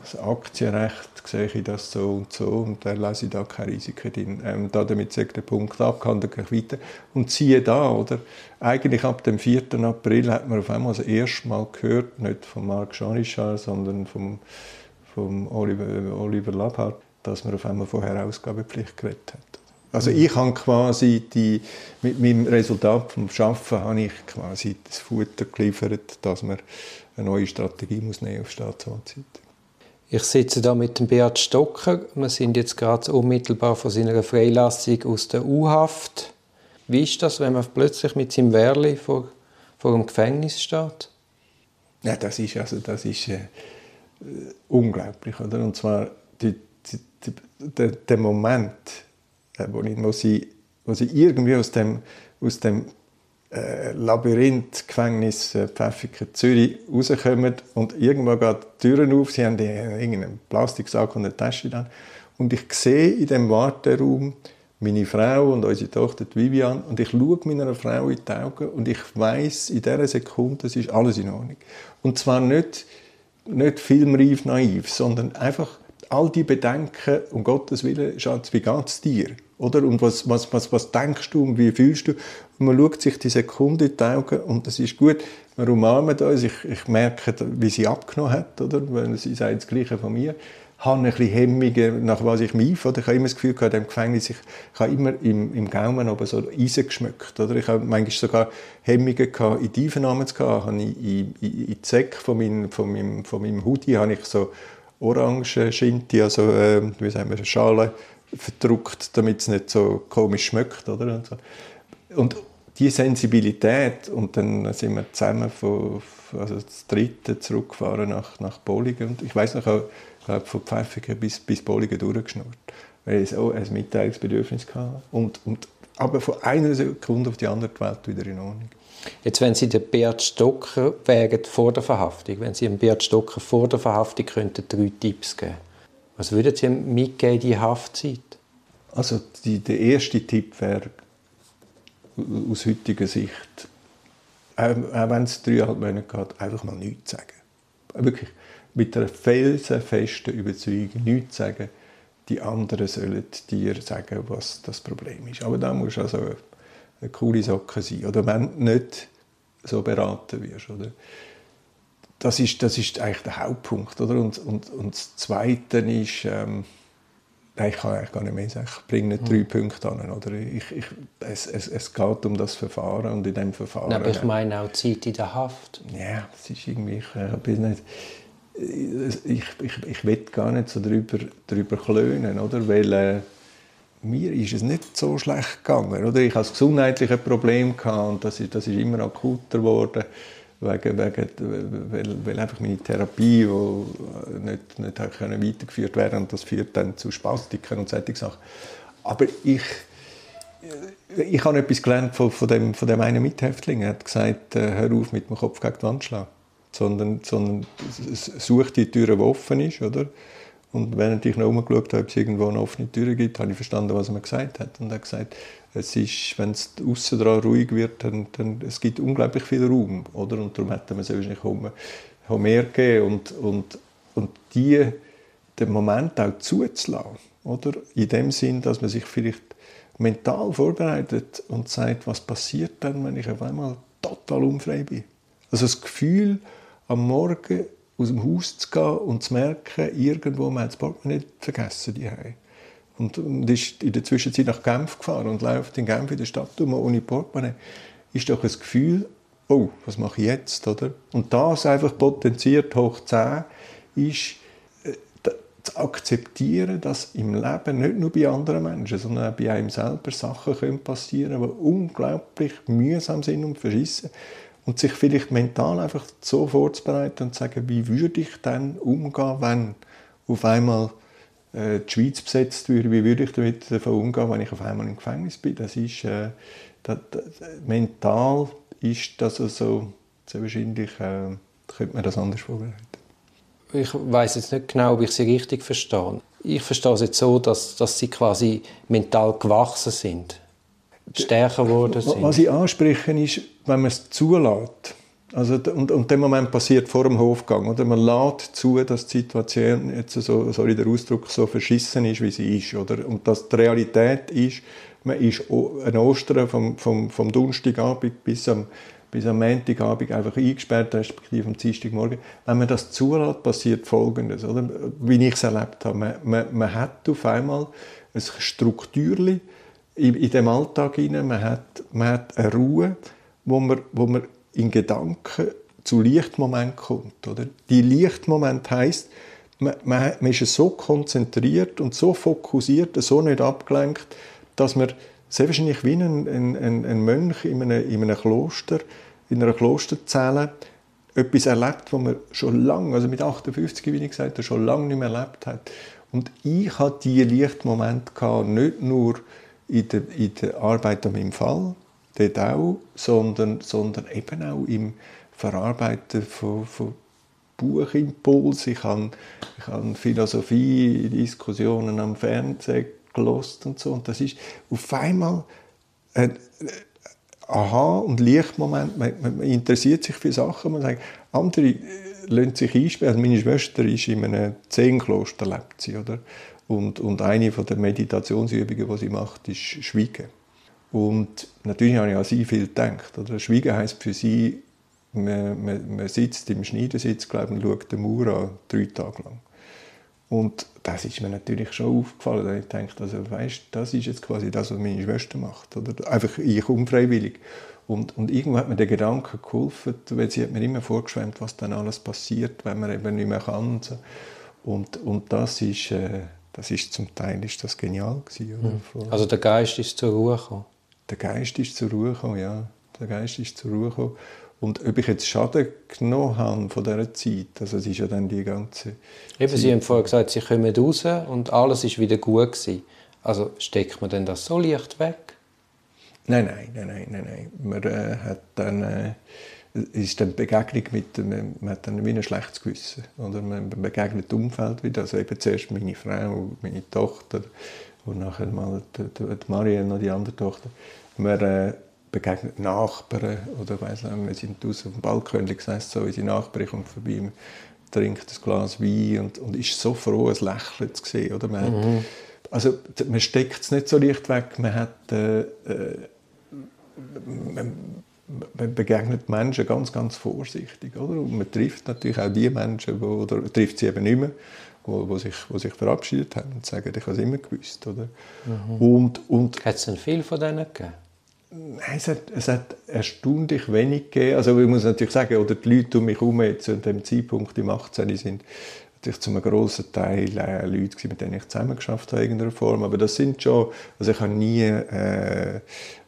das Aktienrecht sehe ich das so und so und dann lese ich da keine Risiken drin. Ähm, da damit sagt der Punkt abgehandelt, gehe ich weiter. Und siehe da, oder? Eigentlich ab dem 4. April hat man auf einmal das erste Mal gehört, nicht von Marc Janischar, sondern vom, vom Oliver, Oliver Labhardt, dass man auf einmal von Herausgabepflicht geredet hat. Also ich habe quasi die, mit meinem Resultat vom Schaffen habe ich quasi das Futter geliefert, dass man eine neue Strategie muss nehmen auf Staatsanwaltszeit. Ich sitze da mit dem Beat Stocker. Wir sind jetzt gerade unmittelbar von seiner Freilassung aus der U-Haft. Wie ist das, wenn man plötzlich mit seinem Werli vor, vor dem Gefängnis steht? Ja, das ist also das ist äh, unglaublich, oder? Und zwar die, die, die, der, der Moment, äh, wo, sie, wo sie irgendwie aus dem, aus dem äh, Labyrinth, Gefängnis äh, Pfäffiken, Zürich rauskommen und irgendwann geht die Türen auf, sie haben die, irgendeinen Plastiksack und eine Tasche dann und ich sehe in dem Warteraum meine Frau und unsere Tochter Vivian und ich schaue meiner Frau in die Augen und ich weiß in dieser Sekunde, es ist alles in Ordnung. Und zwar nicht, nicht filmreif naiv, sondern einfach all die Bedenken, um Gottes Willen, Schatz, wie geht es dir? Oder? Und was, was, was, was denkst du und wie fühlst du? Und man schaut sich die Sekunde in die Augen und das ist gut. Wir umarmen uns. Ich, ich merke, wie sie abgenommen hat, oder? Weil sie sagt das Gleiche von mir. Ich habe ein bisschen Hemmungen, nach was ich mich einfahre. Ich habe immer das Gefühl gehabt, im Gefängnis, ich, ich habe immer im, im Gaumen aber so Eisen geschmückt, oder? Ich habe manchmal sogar Hemmungen gehabt, in die Einvernahmen zu gehen. Ich in, in, in die Säcke von meinem, von meinem, von meinem Hoodie habe ich so orange Schinti, also, äh, wie sagen wir, Schale verdruckt, damit es nicht so komisch schmeckt. Oder? Und, so. und die Sensibilität, und dann sind wir zusammen von, also das dritte zurückgefahren nach, nach Bolligen. Und ich weiß noch, ich glaube, von Pfäffiken bis, bis Bolligen durchgeschnurrt, weil ich so ein Mitteilungsbedürfnis hatte. Und, und, aber von einer Sekunde auf die andere die Welt wieder in Ordnung. Jetzt, wenn Sie den Bert Stocker wägen vor der Verhaftung, wenn Sie dem Bert Stocker vor der Verhaftung könnten drei Tipps geben was würden Sie mitgeben in die Haftzeit? Also die, der erste Tipp wäre aus heutiger Sicht, auch, auch wenn es dreieinhalb Monate geht, einfach mal nichts sagen. Wirklich mit einer felsenfesten Überzeugung nichts sagen. Die anderen sollen dir sagen, was das Problem ist. Aber da muss also eine coole Socke sein. Oder wenn du nicht so beraten wirst. Oder? Das, ist, das ist eigentlich der Hauptpunkt. Oder? Und, und, und das Zweite ist, ähm, Nein, ich kann eigentlich gar nicht mehr sagen. Ich bringe nicht drei Punkte an. Oder? Ich, ich, es, es, es geht um das Verfahren und in dem Verfahren... aber ich meine auch Zeit in der Haft. Ja, es ist irgendwie... Ich, äh, bin nicht, ich, ich, ich will gar nicht so darüber, darüber klönen, oder? Weil äh, mir ist es nicht so schlecht gegangen. Oder? Ich hatte gesundheitliche Probleme und das ist, das ist immer akuter geworden wegen, wegen, weil, weil einfach meine Therapie nicht, nicht können weitergeführt werden und das führt dann zu Spastiken und solche Sachen. Aber ich, ich habe etwas gelernt von, von, dem, von dem einen Mithäftling. Er hat gesagt, äh, hör auf mit dem Kopf gegen die Wand schlagen, sondern, sondern such die Tür, die offen ist, oder? Und während ich noch umgeschaut habe, ob es irgendwo eine offene Tür gibt, habe ich verstanden, was er mir gesagt hat. Und er hat gesagt, es ist, wenn es außen dran ruhig wird, dann, dann es gibt unglaublich viel Raum, oder? Und darum hätte man es wahrscheinlich auch mehr gegeben und, und, und die, den Moment auch zuzulassen, oder? In dem Sinn, dass man sich vielleicht mental vorbereitet und sagt, was passiert dann, wenn ich auf einmal total unfrei bin. Also das Gefühl, am Morgen aus dem Haus zu gehen und zu merken, irgendwo, man hat das Portemonnaie vergessen, die und, und ist in der Zwischenzeit nach Genf gefahren und läuft in Genf in der Stadt um ohne Portemonnaie, ist doch ein Gefühl, oh, was mache ich jetzt, oder? Und das einfach potenziert hoch 10 ist äh, zu akzeptieren, dass im Leben nicht nur bei anderen Menschen, sondern auch bei einem selber Sachen können passieren, die unglaublich mühsam sind und verschissen und sich vielleicht mental einfach so vorzubereiten und zu sagen, wie würde ich dann umgehen, wenn auf einmal die Schweiz besetzt würde, wie würde ich damit davon umgehen, wenn ich auf einmal im Gefängnis bin? Das ist, äh, das, das, mental ist das also sehr wahrscheinlich, äh, könnte man das anders vorbereiten. Ich weiß jetzt nicht genau, ob ich Sie richtig verstehe. Ich verstehe es jetzt so, dass, dass Sie quasi mental gewachsen sind, stärker geworden sind. Was ich anspreche, ist, wenn man es zulässt, also, und, und dem Moment passiert vor dem Hofgang. Oder? Man lädt zu, dass die Situation, jetzt so, sorry der Ausdruck, so verschissen ist, wie sie ist. Oder? Und dass die Realität ist, man ist an Ostern vom, vom, vom Donnerstagabend bis am, bis am Montagabend einfach eingesperrt, respektive am Dienstagmorgen. Wenn man das zulässt, passiert Folgendes, oder? wie ich es erlebt habe. Man, man, man hat auf einmal ein Strukturli in, in dem Alltag hinein. Man hat, man hat eine Ruhe, wo man, wo man in Gedanken zu Lichtmoment kommt. Oder? Die Lichtmoment heißt, man, man, ist so konzentriert und so fokussiert, so nicht abgelenkt, dass man sehr wahrscheinlich wie ein, ein, ein Mönch in einem, in einem Kloster, in einer Klosterzelle, etwas erlebt, was man schon lange, also mit 58, wie ich gesagt schon lange nicht mehr erlebt hat. Und ich hatte diese Lichtmomente nicht nur in der, in der Arbeit an meinem Fall, dort auch, sondern, sondern eben auch im Verarbeiten von, von Buchimpuls. Ich habe, ich habe Philosophie-Diskussionen am Fernsehen gelost und so. Und das ist auf einmal ein Aha- und Lichtmoment. Man, man, interessiert sich für Sachen. Man sagt, andere lassen sich einsperren. Also meine Schwester ist in einem Zehenkloster, lebt sie, oder? Und, und eine der Meditationsübungen, die sie macht, ist Schweigen. Und natürlich habe ich an sie viel gedacht. Oder? Schweigen heisst für sie, man, man, man sitzt im Schneidersitz glaub, und schaut den Mauer an, drei Tage lang. Und das ist mir natürlich schon aufgefallen. Da ich dachte, also, weißt, das ist jetzt quasi das, was meine Schwester macht. Oder? Einfach ich unfreiwillig. Und, und irgendwo hat mir der Gedanke geholfen, weil sie hat mir immer vorgeschwemmt, was dann alles passiert, wenn man eben nicht mehr kann. Und, so. und, und das ist, äh, das ist zum Teil ist das genial gewesen. Oder? Hm. Also der Geist ist zur Ruhe gekommen? Der Geist ist zur Ruhe gekommen, ja. Der Geist ist zur Ruhe gekommen. Und ob ich jetzt Schaden genommen habe von dieser Zeit, also es ist ja dann die ganze Eben, Zeit. Sie haben vorher gesagt, Sie kommen raus und alles ist wieder gut gewesen. Also steckt man denn das so leicht weg? Nein, nein, nein, nein, nein. Man äh, hat dann... Äh, ist dann Begegnung mit dem, man hat dann wie ein schlechtes Gewissen. Oder man begegnet das Umfeld wieder. Also eben zuerst meine Frau, meine Tochter und nachher mal die, die Marianne und die andere Tochter. Man äh, begegnet Nachbarn oder weiss nicht, wir sind draußen auf dem Balkon gesessen, so unsere Nachbarin kommt vorbei, man trinkt ein Glas Wein und, und ist so froh, ein Lächeln zu sehen. Oder? Man, mhm. also, man steckt es nicht so leicht weg, man hat äh, äh man, man begegnet Menschen ganz, ganz vorsichtig. Oder? Und man trifft natürlich auch die Menschen, wo, oder trifft sie eben nicht mehr, wo, wo, sich, wo sich verabschiedet haben und sagen, ich habe es immer gewusst. Oder? Mhm. Und, und, hat es denn viel von denen gegeben? Nein, es hat, es hat erstaunlich wenig gegeben. Also ich muss natürlich sagen, oder die Leute um mich herum jetzt an dem Zeitpunkt im 18. sind natürlich zu einem grossen Teil äh, Leute, mit denen ich zusammengeschafft habe in irgendeiner Form. Aber das sind schon, also ich habe nie äh,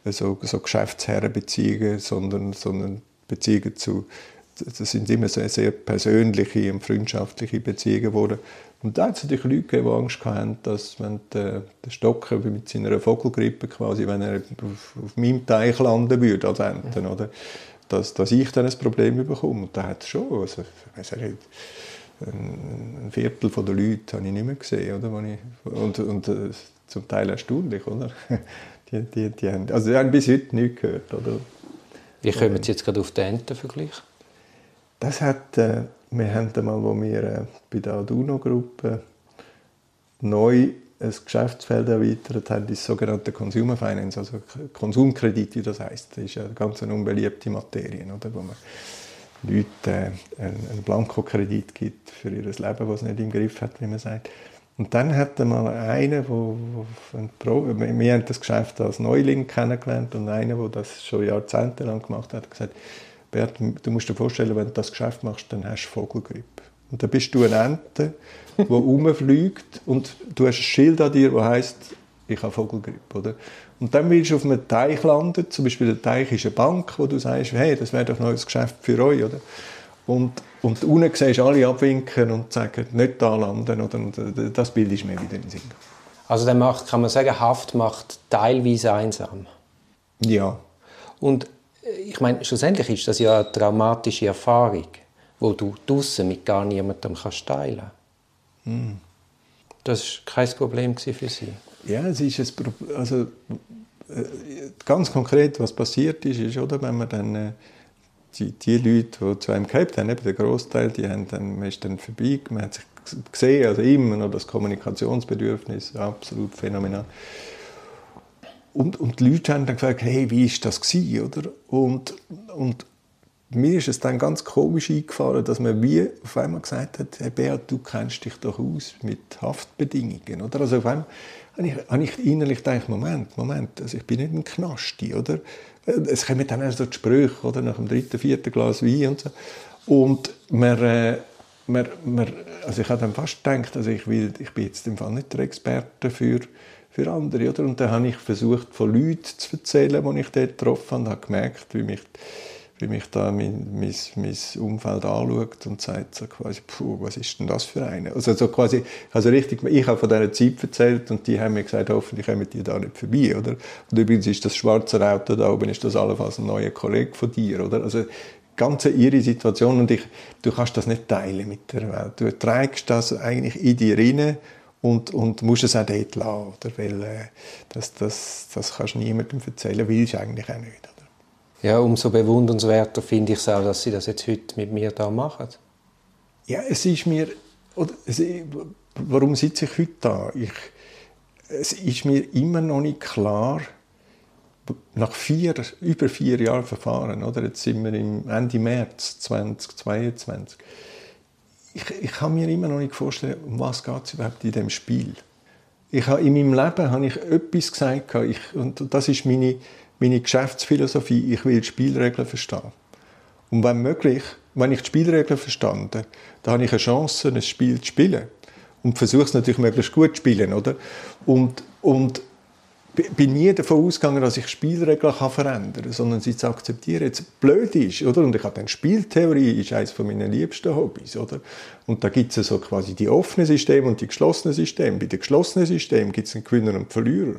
so, so Geschäftsherrenbeziehungen, sondern, sondern Beziehungen zu, das sind immer sehr, sehr persönliche und freundschaftliche Beziehungen geworden. Und da hat es natürlich Leute gegeben, die Angst hatten, dass wenn der, der Stocker mit seiner Vogelgrippe quasi, wenn er auf, auf meinem Teich landen würde, als Enten, oder, dass, dass ich dann ein Problem bekomme. Und da hat es schon, also, ich nicht, ein Viertel der Leute habe ich nicht mehr gesehen. Oder? Ich, und, und äh, zum Teil erstaunlich. Oder? <laughs> Die, die, die haben, also die haben bis heute nichts gehört. Oder? Wie kommen Sie jetzt gerade auf den Entenvergleich? Das hat, äh, wir haben einmal, wo wir äh, bei der Aduno-Gruppe neu ein Geschäftsfeld erweitert haben, das sogenannte Consumer Finance, also Konsumkredit, wie das heißt. Das ist eine ganz unbeliebte Materie, oder? wo man Leuten äh, einen Blankokredit gibt für ihr Leben, es nicht im Griff hat, wie man sagt. Und dann hat mal einer, wo, wo wir haben das Geschäft als Neuling kennengelernt und einer, der das schon jahrzehntelang gemacht hat, gesagt, Bert, du musst dir vorstellen, wenn du das Geschäft machst, dann hast du Vogelgrippe. Und dann bist du eine Ente, die <laughs> rumfliegt und du hast ein Schild an dir, das heißt, ich habe Vogelgrippe. Oder? Und dann willst du auf einem Teich landen, zum Beispiel der Teich ist eine Bank, wo du sagst, hey, das wäre doch ein neues Geschäft für euch. Oder? Und, und unten siehst du alle abwinken und sagen, nicht da landen. Oder? Und äh, das Bild ist mir wieder in den Sinn. Also dann macht, kann man sagen, Haft macht teilweise einsam. Ja. Und ich meine, schlussendlich ist das ja eine traumatische Erfahrung, wo du draußen mit gar niemandem kannst teilen kannst. Mm. Das war kein Problem für Sie? Ja, es ist ein Problem. Also, äh, ganz konkret, was passiert ist, ist, oder, wenn man dann äh, die, die Leute, die zu einem gehabt haben, eben der Großteil, die haben dann, man ist dann vorbei, man hat sich gesehen, also immer noch das Kommunikationsbedürfnis, absolut phänomenal. Und, und die Leute haben dann gefragt, hey, wie ist das gewesen, oder? Und, und mir ist es dann ganz komisch eingefahren, dass man wie auf einmal gesagt hat, hey Beat, du kennst dich doch aus mit Haftbedingungen, oder? Also auf einmal habe ich, habe ich innerlich gedacht, Moment, Moment, also ich bin nicht ein Knasti, oder? Es kommen dann erst so die Sprüche, oder? Nach dem dritten, vierten Glas Wein und so. Und man, äh, man, man, also ich habe dann fast gedacht, also ich, will, ich bin jetzt im Fall nicht der Experte für, für andere, oder? Und dann habe ich versucht, von Leuten zu erzählen, die ich dort getroffen habe, und habe gemerkt, wie mich wie mich da mein, mein, mein Umfeld anschaut und sagt so quasi, puh, was ist denn das für eine? Also so quasi, also richtig, ich habe von dieser Zeit erzählt und die haben mir gesagt, hoffentlich kommen die da nicht vorbei, oder? Und übrigens ist das schwarze Auto da oben, ist das allenfalls ein neuer Kollege von dir, oder? Also ganz ihre Situation und ich, du kannst das nicht teilen mit der Welt. Du trägst das eigentlich in dir rein und, und musst es auch dort lassen, oder? Weil äh, das, das, das kannst du niemandem erzählen, willst du eigentlich auch nicht. Ja, umso bewundernswerter finde ich es auch, dass Sie das jetzt heute mit mir da machen. Ja, es ist mir, oder, es, warum sitze ich heute da? Ich, es ist mir immer noch nicht klar, nach vier, über vier Jahren Verfahren, oder? jetzt sind wir im Ende März 2022, ich, ich kann mir immer noch nicht vorstellen, um was es überhaupt in dem Spiel. Ich habe, in meinem Leben habe ich etwas gesagt, ich, und das ist meine, meine Geschäftsphilosophie, ich will Spielregeln verstehen. Und wenn möglich, wenn ich die Spielregeln verstanden, dann habe ich eine Chance, ein Spiel zu spielen. Und versuche es natürlich möglichst gut zu spielen, oder? Und, und bin nie davon ausgegangen, dass ich Spielregeln kann verändern kann, sondern sie zu akzeptieren. Jetzt blöd ist, oder? Und ich habe dann Spieltheorie, ist eines von meinen liebsten Hobbys, oder? Und da gibt es so quasi die offenen Systeme und die geschlossenen Systeme. Bei den geschlossenen Systemen gibt es einen Gewinner und einen Verlierer.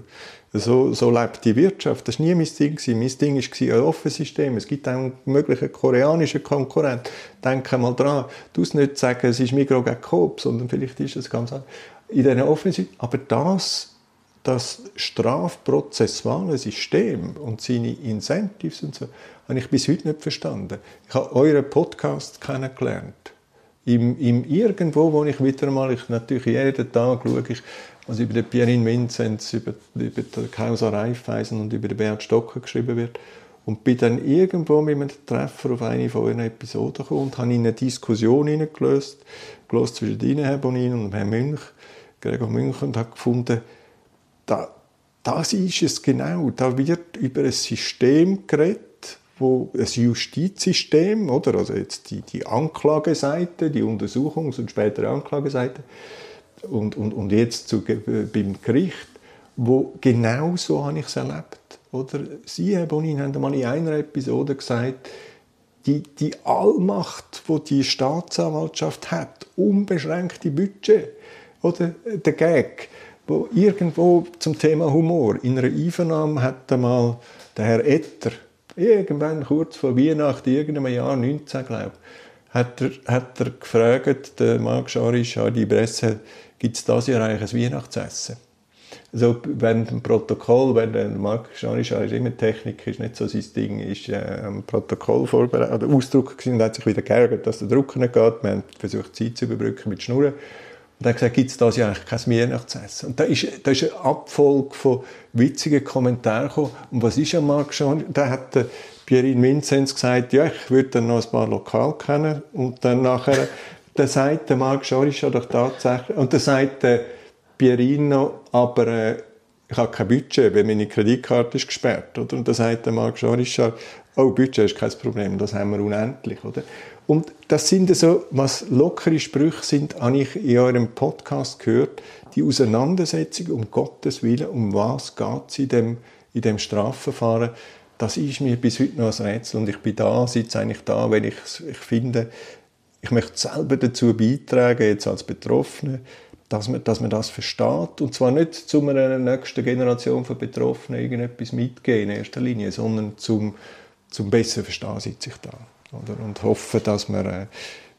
So, so lebt die Wirtschaft. Das war nie mein Ding. Mein Ding war ein offenes System. Es gibt auch einen möglichen koreanischen Konkurrent. Denke mal dran. Du musst nicht sagen, es ist Migros gegen Coop, sondern vielleicht ist es ganz anders. In diesen offenen Systemen. Aber das das strafprozessuale System und seine Incentives und so, habe ich bis heute nicht verstanden. Ich habe euren Podcast kennengelernt. Im, im irgendwo, wo ich wieder mal, ich natürlich jeden Tag schaue ich, was über den Pierin Vinzenz, über, über den Kausa Raiffeisen und über den Bert Stocker geschrieben wird. Und bin dann irgendwo mit einem Treffer auf eine von euren Episoden gekommen und habe in eine Diskussion hineingelöst, gelöst zwischen Ihnen, Herr Bonin, und Herrn Münch, Gregor Münch, und habe gefunden, da, das ist es genau. Da wird über ein System geredet, wo ein Justizsystem, oder? Also jetzt die, die Anklageseite, die Untersuchungs- und spätere Anklageseite und, und, und jetzt zu, beim Gericht, wo genau so habe ich es erlebt. Oder Sie, Herr Bonin, haben einmal in einer Episode gesagt, die, die Allmacht, wo die, die Staatsanwaltschaft hat, unbeschränkte Budget, oder der Gag, wo irgendwo zum Thema Humor in einer Einvernahme hat einmal der Herr Etter irgendwann kurz vor Weihnachten, irgendeinem Jahr 19, glaube hat er, hat er gefragt, der Marc Scharisch an die Presse, gibt es das Jahr eigentlich ein Weihnachtsessen? Also wenn ein Protokoll, wenn der Marc Scharisch ist immer Technik, ist nicht so sein Ding, ist äh, ein Protokoll vorbereitet, oder Ausdruck gewesen und hat sich wieder geärgert, dass der Drucker nicht geht. Wir haben versucht, Zeit zu überbrücken mit Schnurren. Und er hat gesagt, gibt es das ja eigentlich kein Weihnachtsessen. Und da ist, da ist eine Abfolge von witzigen Kommentaren gekommen. Und was ist ja Marc schon? Da hat der Pierin Vinzenz gesagt, ja, ich würde dann noch ein paar Lokal kennen. Und dann nachher, <laughs> dann sagt der Marc Schorischer doch tatsächlich, und dann sagt der Pierino, aber äh, ich habe kein Budget, weil meine Kreditkarte ist gesperrt. Oder? Und dann sagt der Marc Schorischer, oh, Budget ist kein Problem, das haben wir unendlich. Oder? Und das sind so, was lockere Sprüche sind, habe ich in eurem Podcast gehört. Die Auseinandersetzung um Gottes Willen, um was geht es in dem, in dem Strafverfahren, das ist mir bis heute noch ein Rätsel. Und ich bin da, sitze eigentlich da, ich, ich finde, ich möchte selber dazu beitragen, jetzt als Betroffene, dass man, dass man das versteht. Und zwar nicht zu einer nächsten Generation von Betroffenen irgendetwas mitgeben in erster Linie, sondern zum, zum besser verstehen sitze ich da. Oder? Und hoffe, dass wir äh,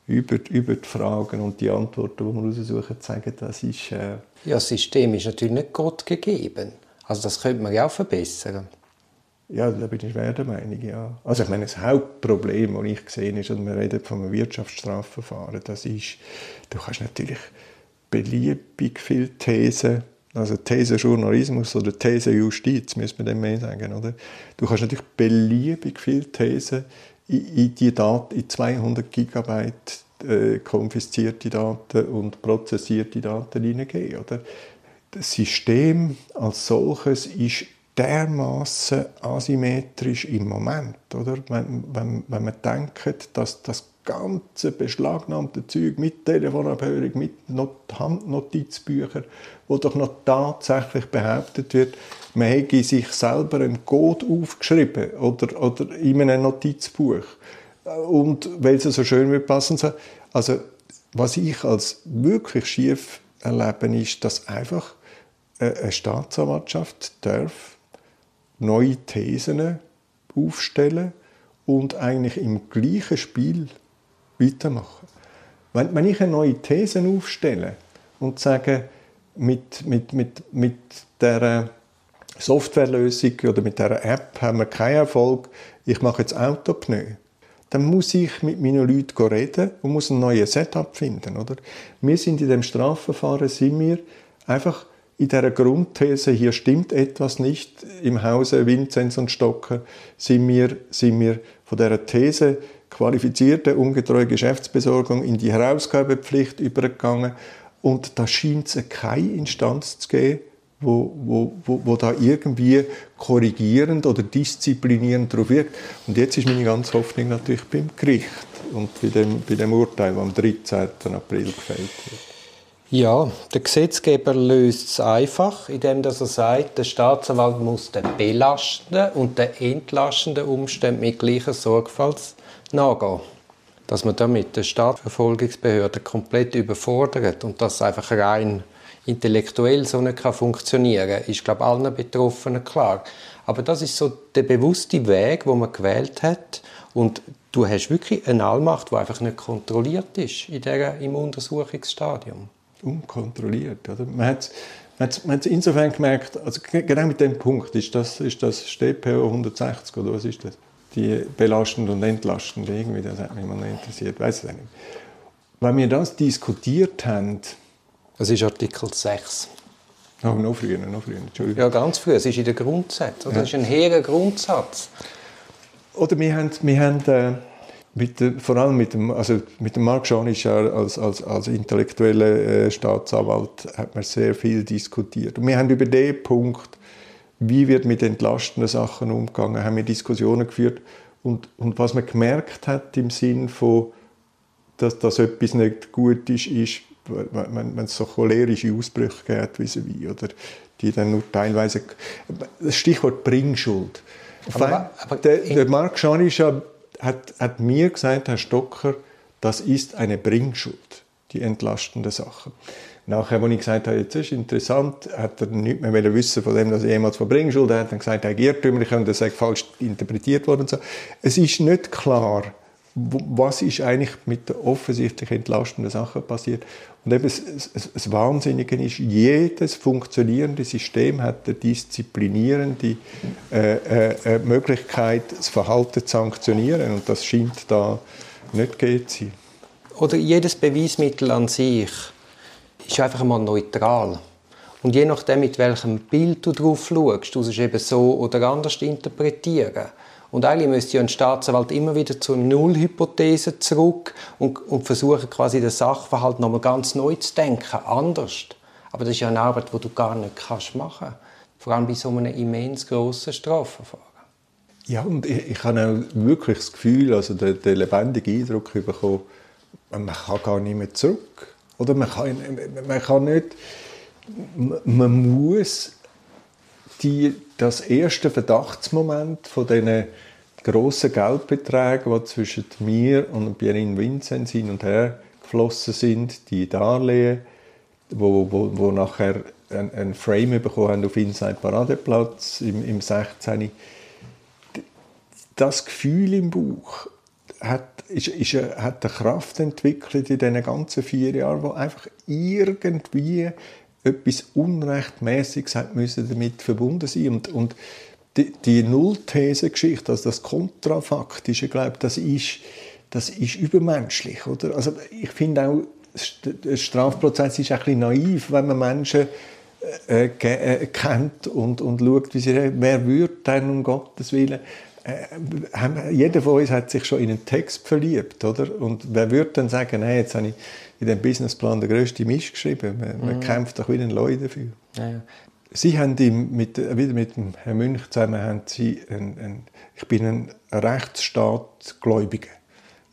über, über die Fragen und die Antworten, die wir raussuchen, zeigen, das ist... Äh ja, das System ist natürlich nicht Gott gegeben. Also das könnte man ja auch verbessern. Ja, da bin ich schwer der Meinung, ja. Also ich meine, das Hauptproblem, das ich gesehen ist, und wir reden von einem Wirtschaftsstrafverfahren, das ist, du kannst natürlich beliebig viele Thesen also Thesenjournalismus oder Thesenjustiz, müsste man dem mehr sagen, oder? Du kannst natürlich beliebig viele Thesen die Daten, in 200 Gigabyte äh, konfiszierte Daten und prozessierte Daten hineingeben. Oder? Das System als solches ist dermaßen asymmetrisch im Moment, oder? Wenn, wenn, wenn man denkt, dass das ganze beschlagnahmte Zeug mit Telefonabhörung, mit Not Handnotizbüchern, wo doch noch tatsächlich behauptet wird, man hätte sich selber einen Code aufgeschrieben oder, oder in einem Notizbuch. Und weil es so schön wird passen soll. Also, was ich als wirklich schief erlebe, ist, dass einfach eine Staatsanwaltschaft darf neue Thesen aufstellen und eigentlich im gleichen Spiel weitermachen. Wenn, wenn ich eine neue These aufstelle und sage, mit, mit, mit, mit der Softwarelösung oder mit der App haben wir keinen Erfolg, ich mache jetzt Autopneu, dann muss ich mit meinen Leuten reden und muss ein neues Setup finden. Oder? Wir sind in dem Strafverfahren, sind wir einfach in der Grundthese, hier stimmt etwas nicht, im Hause Vinzenz und Stocker, sind wir, sind wir von der These qualifizierte, ungetreue Geschäftsbesorgung in die Herausgabepflicht übergegangen. Und da scheint es keine Instanz zu geben, wo, wo, wo, wo da irgendwie korrigierend oder disziplinierend drauf wirkt. Und jetzt ist meine ganze Hoffnung natürlich beim Gericht und bei dem, bei dem Urteil, das am 13. April gefällt wird. Ja, der Gesetzgeber löst es einfach, indem er sagt, der Staatsanwalt muss den belastenden und den entlastenden Umständen mit gleicher Sorgfalt nachgehen. Dass man damit die Staatsverfolgungsbehörde komplett überfordert und das einfach rein intellektuell so nicht funktionieren kann, ist, glaube ich, allen Betroffenen klar. Aber das ist so der bewusste Weg, wo man gewählt hat. Und du hast wirklich eine Allmacht, die einfach nicht kontrolliert ist in der, im Untersuchungsstadium unkontrolliert. Oder? Man hat man hat insofern gemerkt, also genau mit dem Punkt, ist das, ist das StPO 160 oder was ist das? Die belastend und entlastend, irgendwie, das hat mich mal interessiert, weiß ich nicht. Weil wir das diskutiert haben. Das ist Artikel 6. Oh, noch früher, noch früher, Entschuldigung. Ja, ganz früh, es ist in den Grundsätzen. Das ist ein hehrer Grundsatz. Oder wir haben, wir haben äh, mit, vor allem mit dem, also mit dem Marc Schanisch als, als, als intellektueller äh, Staatsanwalt hat man sehr viel diskutiert. Und wir haben über den Punkt, wie wird mit entlastenden Sachen umgegangen, haben wir Diskussionen geführt. Und, und was man gemerkt hat im Sinn von, dass das etwas nicht gut ist, ist, wenn, wenn es so cholerische Ausbrüche gibt, wie, wie oder die dann nur teilweise, das Stichwort Bringschuld. Aber, aber der, der Marc Schanisch hat, hat mir gesagt, Herr Stocker, das ist eine Bringschuld, die entlastende Sache. Nachher, als ich gesagt habe, jetzt ist interessant, hat er nicht mehr wissen von dem, dass er jemals von Bringschuld hat. Er dann gesagt, er irrtümlich und er sei falsch interpretiert worden. so. Es ist nicht klar, was ist eigentlich mit der offensichtlich entlastenden Sache passiert. Und eben das, das, Wahnsinnige ist, jedes funktionierende System hat eine disziplinierende äh, äh, äh, Möglichkeit, das Verhalten zu sanktionieren. Und das scheint da nicht gegeben zu sein. Oder jedes Beweismittel an sich ist einfach einmal neutral. Und je nachdem, mit welchem Bild du drauf schaust, du es eben so oder anders interpretieren. Und eigentlich müsste ja ein Staatsanwalt immer wieder zur Nullhypothese zurück und, und versuchen, quasi den Sachverhalt nochmal ganz neu zu denken, anders. Aber das ist ja eine Arbeit, die du gar nicht kannst machen kannst. Vor allem bei so einem immens grossen Strafverfahren. Ja, und ich, ich habe auch wirklich das Gefühl, also den, den lebendigen Eindruck bekommen, man kann gar nicht mehr zurück. Oder man kann, man kann nicht, man muss die, das erste Verdachtsmoment von diesen grossen Geldbeträgen, die zwischen mir und Pierin Vincent hin und her geflossen sind, die Darlehen, wo, wo, wo nachher ein, ein Frame bekommen haben auf Inside Paradeplatz im, im 16. Das Gefühl im Bauch hat, ist, ist, hat eine Kraft entwickelt in diesen ganzen vier Jahren, wo einfach irgendwie etwas Unrechtmäßiges hat müssen damit verbunden sein und, und die, die Nullthese-Geschichte, also das Kontrafaktische, glaube das ist, das ist übermenschlich, oder? Also ich finde auch, der Strafprozess ist ein naiv, wenn man Menschen äh, äh, kennt und, und schaut, wie sie wer würde denn um Gottes Willen äh, jeder von uns hat sich schon in einen Text verliebt, oder? Und wer würde dann sagen, hey, jetzt habe ich in dem Businessplan der größte Mist geschrieben. Man, mhm. man kämpft doch wie ein Leu dafür. Ja, ja. Sie haben mit, wieder mit dem Herrn Münch zusammen, haben Sie ein, ein, ich bin ein Rechtsstaatgläubiger.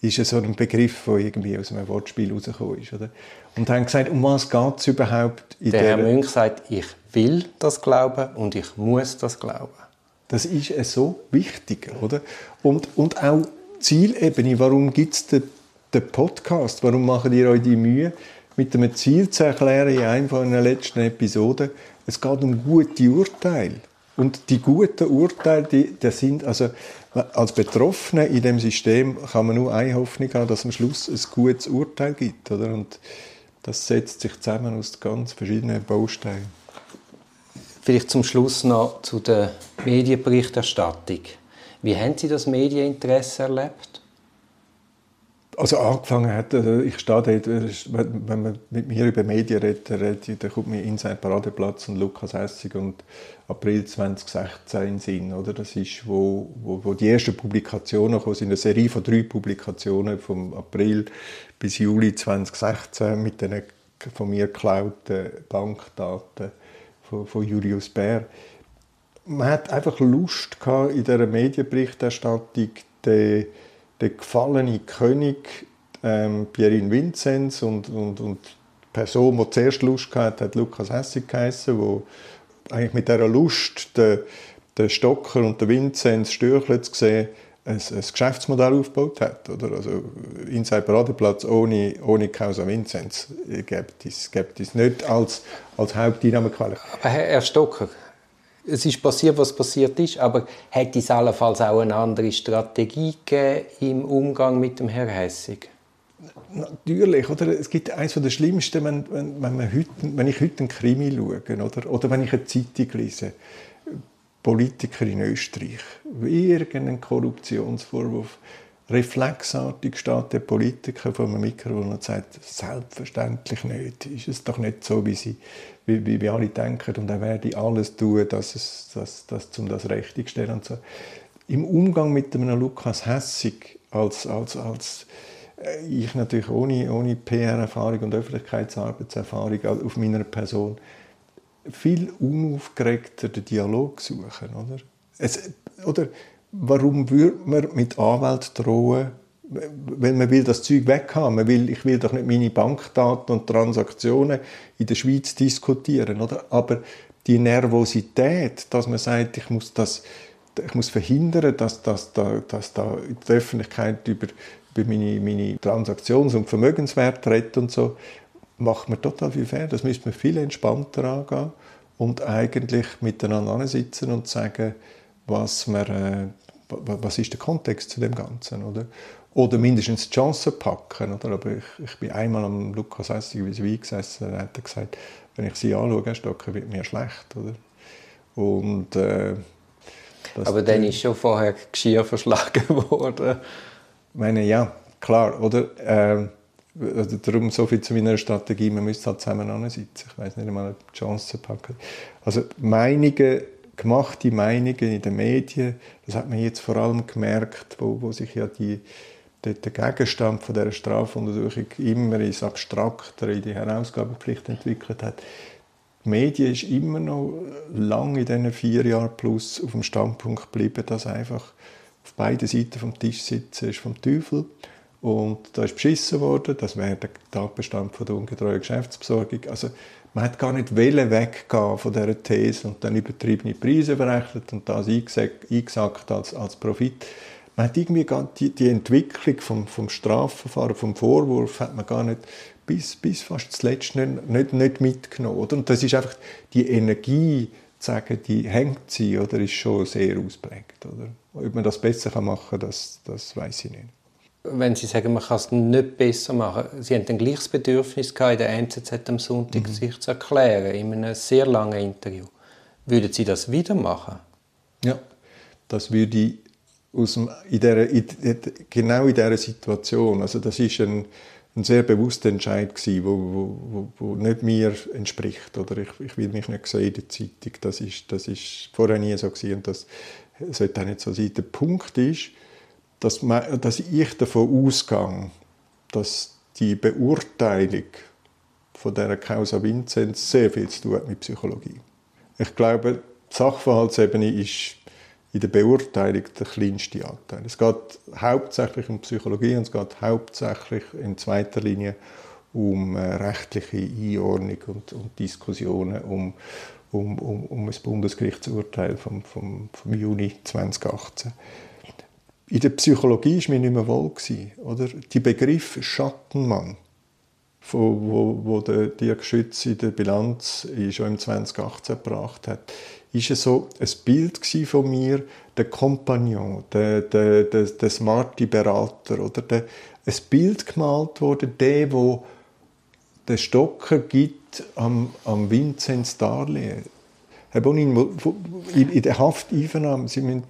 Das ist ja so ein Begriff, der irgendwie aus einem Wortspiel rausgekommen ist. Oder? Und haben gesagt, um was geht es überhaupt? In der Herr Münch sagt, ich will das glauben und ich muss das glauben. Das ist so wichtig, oder? Und, und auch Zielebene, warum gibt es den, den Podcast? Warum macht ihr euch die Mühe, mit einem Ziel zu erklären in einer von den letzten Episoden, es geht um gute Urteile. Und die guten Urteile, die, die sind, also als Betroffene in dem System kann man nur eine Hoffnung haben, dass am Schluss ein gutes Urteil gibt, oder? Und das setzt sich zusammen aus ganz verschiedenen Bausteinen. Vielleicht zum Schluss noch zu der Medienberichterstattung. Wie haben Sie das Medieninteresse erlebt? also angefangen hat, also ich stehe dort, wenn man mit mir über Medien redet, redet dann kommt mir Inside Paradeplatz und Lukas Essig und April 2016 in Sinn, oder? Das ist, wo, wo, wo die ersten Publikationen kommen, sind eine Serie von drei Publikationen vom April bis Juli 2016 mit den von mir geklauten Bankdaten von, von Julius Bär. Man hat einfach Lust gehabt, in dieser Medienberichterstattung den der gefallene König ähm, Pierin Vinzenz und, und, und Person, die zuerst Lust hatte, hat Lukas Hessig geheißen, wo eigentlich mit dieser Lust den, den Stocker und den Vinzenz Stürchle zu sehen, ein, ein Geschäftsmodell aufgebaut hat. Oder? Also Inside Paradeplatz ohne, ohne Causa Vinzenz gibt es, gibt es nicht als, als Haupteinnahmequelle. Aber Herr Stocker, es ist passiert, was passiert ist, aber hätte es allenfalls auch eine andere Strategie gegeben im Umgang mit dem Herrn Hessig? Natürlich, oder? Es gibt eines der schlimmsten, wenn, wenn, wenn, man heute, wenn ich heute einen Krimi schaue oder, oder wenn ich eine Zeitung lese. Politiker in Österreich, irgendeinen Korruptionsvorwurf, reflexartig steht der Politiker vor einem Mikrofon und sagt, selbstverständlich nicht, ist es doch nicht so, wie, sie, wie, wie, wie alle denken. Und er werde alles tun, dass es, dass, dass, um das richtigstellen und so. Im Umgang mit einem Lukas Hessig als, als, als äh, ich natürlich ohne, ohne PR-Erfahrung und Öffentlichkeitsarbeitserfahrung auf meiner Person viel unaufgeregter den Dialog suchen. Oder, es, oder warum würde man mit Anwalt drohen, weil man will das Zeug weghaben. Man will, ich will doch nicht meine Bankdaten und Transaktionen in der Schweiz diskutieren. Oder? Aber die Nervosität, dass man sagt, ich muss das ich muss verhindern, dass, dass, dass, dass da die Öffentlichkeit über, über meine, meine Transaktions- und Vermögenswerte redet und so, macht man total viel fair. Das müsste man viel entspannter angehen und eigentlich miteinander sitzen und sagen, was, wir, äh, was ist der Kontext zu dem Ganzen, oder? Oder mindestens die Chancen packen, oder? Aber ich, ich bin einmal am Lukas Essig wie gesessen und hat er gesagt, wenn ich sie anschaue, Stocker, wird mir schlecht, oder? Und, äh, Aber dann ist schon vorher Geschirr verschlagen <laughs> worden. Ich meine, ja, klar, oder? Äh, also darum so viel zu meiner Strategie, man müsste halt zusammen sitzen. Ich weiß nicht einmal, ob die Chance packen. Also Meinungen, gemachte Meinungen in den Medien, das hat man jetzt vor allem gemerkt, wo, wo sich ja die, der, der Gegenstand von dieser Strafuntersuchung immer ins Abstraktere, in die Herausgabepflicht entwickelt hat. Die Medien ist immer noch lange in diesen vier Jahren plus auf dem Standpunkt geblieben, dass einfach auf beiden Seiten vom Tisch sitzen ist vom Teufel und da ist beschissen worden, das wäre der Tatbestand von der ungetreuen Geschäftsbesorgung. Also man hat gar nicht weggehen von dieser These und dann übertriebene Preise berechnet und das eingesackt als, als Profit. Man hat irgendwie die, die Entwicklung vom, vom Strafverfahren, vom Vorwurf, hat man gar nicht bis, bis fast zuletzt nicht, nicht, nicht mitgenommen. Oder? Und das ist einfach die Energie, zu sagen, die hängt sie oder ist schon sehr ausprägt. Oder? Ob man das besser machen kann, das, das weiß ich nicht wenn Sie sagen, man kann es nicht besser machen, Sie haben ein gleiches Bedürfnis gehabt, in der NZZ am Sonntag mhm. sich zu erklären, in einem sehr langen Interview. Würden Sie das wieder machen? Ja, das würde ich aus dem, in der, in, genau in dieser Situation, also das ist ein, ein sehr bewusster Entscheid gewesen, wo, wo, wo, wo nicht mir entspricht oder ich, ich will mich nicht sehen in der Zeitung. Das ist, das ist vorher nie so gewesen und das sollte auch nicht so sein. Der Punkt ist, dass, man, dass ich davon ausgehe, dass die Beurteilung von der Causa Vinzenz sehr viel zu tun hat mit Psychologie. Ich glaube, die Sachverhaltsebene ist in der Beurteilung der kleinste Anteil. Es geht hauptsächlich um Psychologie und es geht hauptsächlich in zweiter Linie um äh, rechtliche Einordnung und, und Diskussionen um, um, um, um das Bundesgerichtsurteil vom, vom, vom Juni 2018 in der Psychologie war mir nicht mehr wohl. oder? Die Begriff Schattenmann, wo, wo der Dirk Schütz in der Bilanz schon im 2018 gebracht hat, ist so ein Bild von mir, der Kompagnon, der, der, der, der smarte Berater, oder der, ein Bild gemalt wurde, der, wo der Stocker gibt am, am Vinzenz Darlehen. Herr Bonin, in der Hafteinvernahme, Sie müssen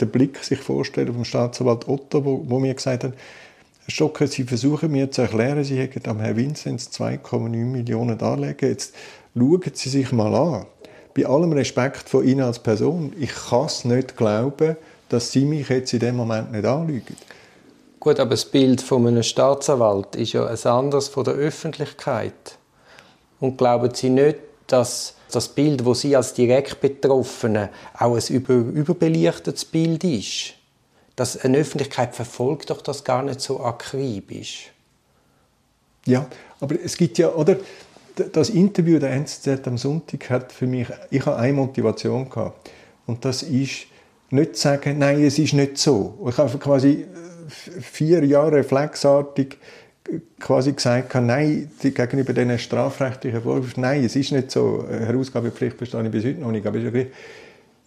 den Blick sich vorstellen vom Staatsanwalt Otto, wo, wo mir gesagt hat, Herr Stocker, Sie versuchen mir zu erklären, Sie hätten am Herrn Vinzenz 2,9 Millionen darlegen. Jetzt schauen Sie sich mal an. Bei allem Respekt von Ihnen als Person, ich kann es nicht glauben, dass Sie mich jetzt in dem Moment nicht anlügen. Gut, aber das Bild von einem Staatsanwalt ist ja ein anderes von der Öffentlichkeit. Und glauben Sie nicht, dass das Bild, wo Sie als direkt Betroffene auch ein über, überbelichtetes Bild ist. Dass eine Öffentlichkeit verfolgt doch das gar nicht so akribisch. Ja, aber es gibt ja, oder? Das Interview der NZZ am Sonntag hat für mich, ich habe eine Motivation gehabt. Und das ist, nicht zu sagen, nein, es ist nicht so. Ich habe quasi äh, vier Jahre reflexartig quasi gesagt habe, nein, gegenüber diesen strafrechtlichen Vorwürfen, nein, es ist nicht so, Herausgabepflicht verstehe ich bis heute noch nicht, aber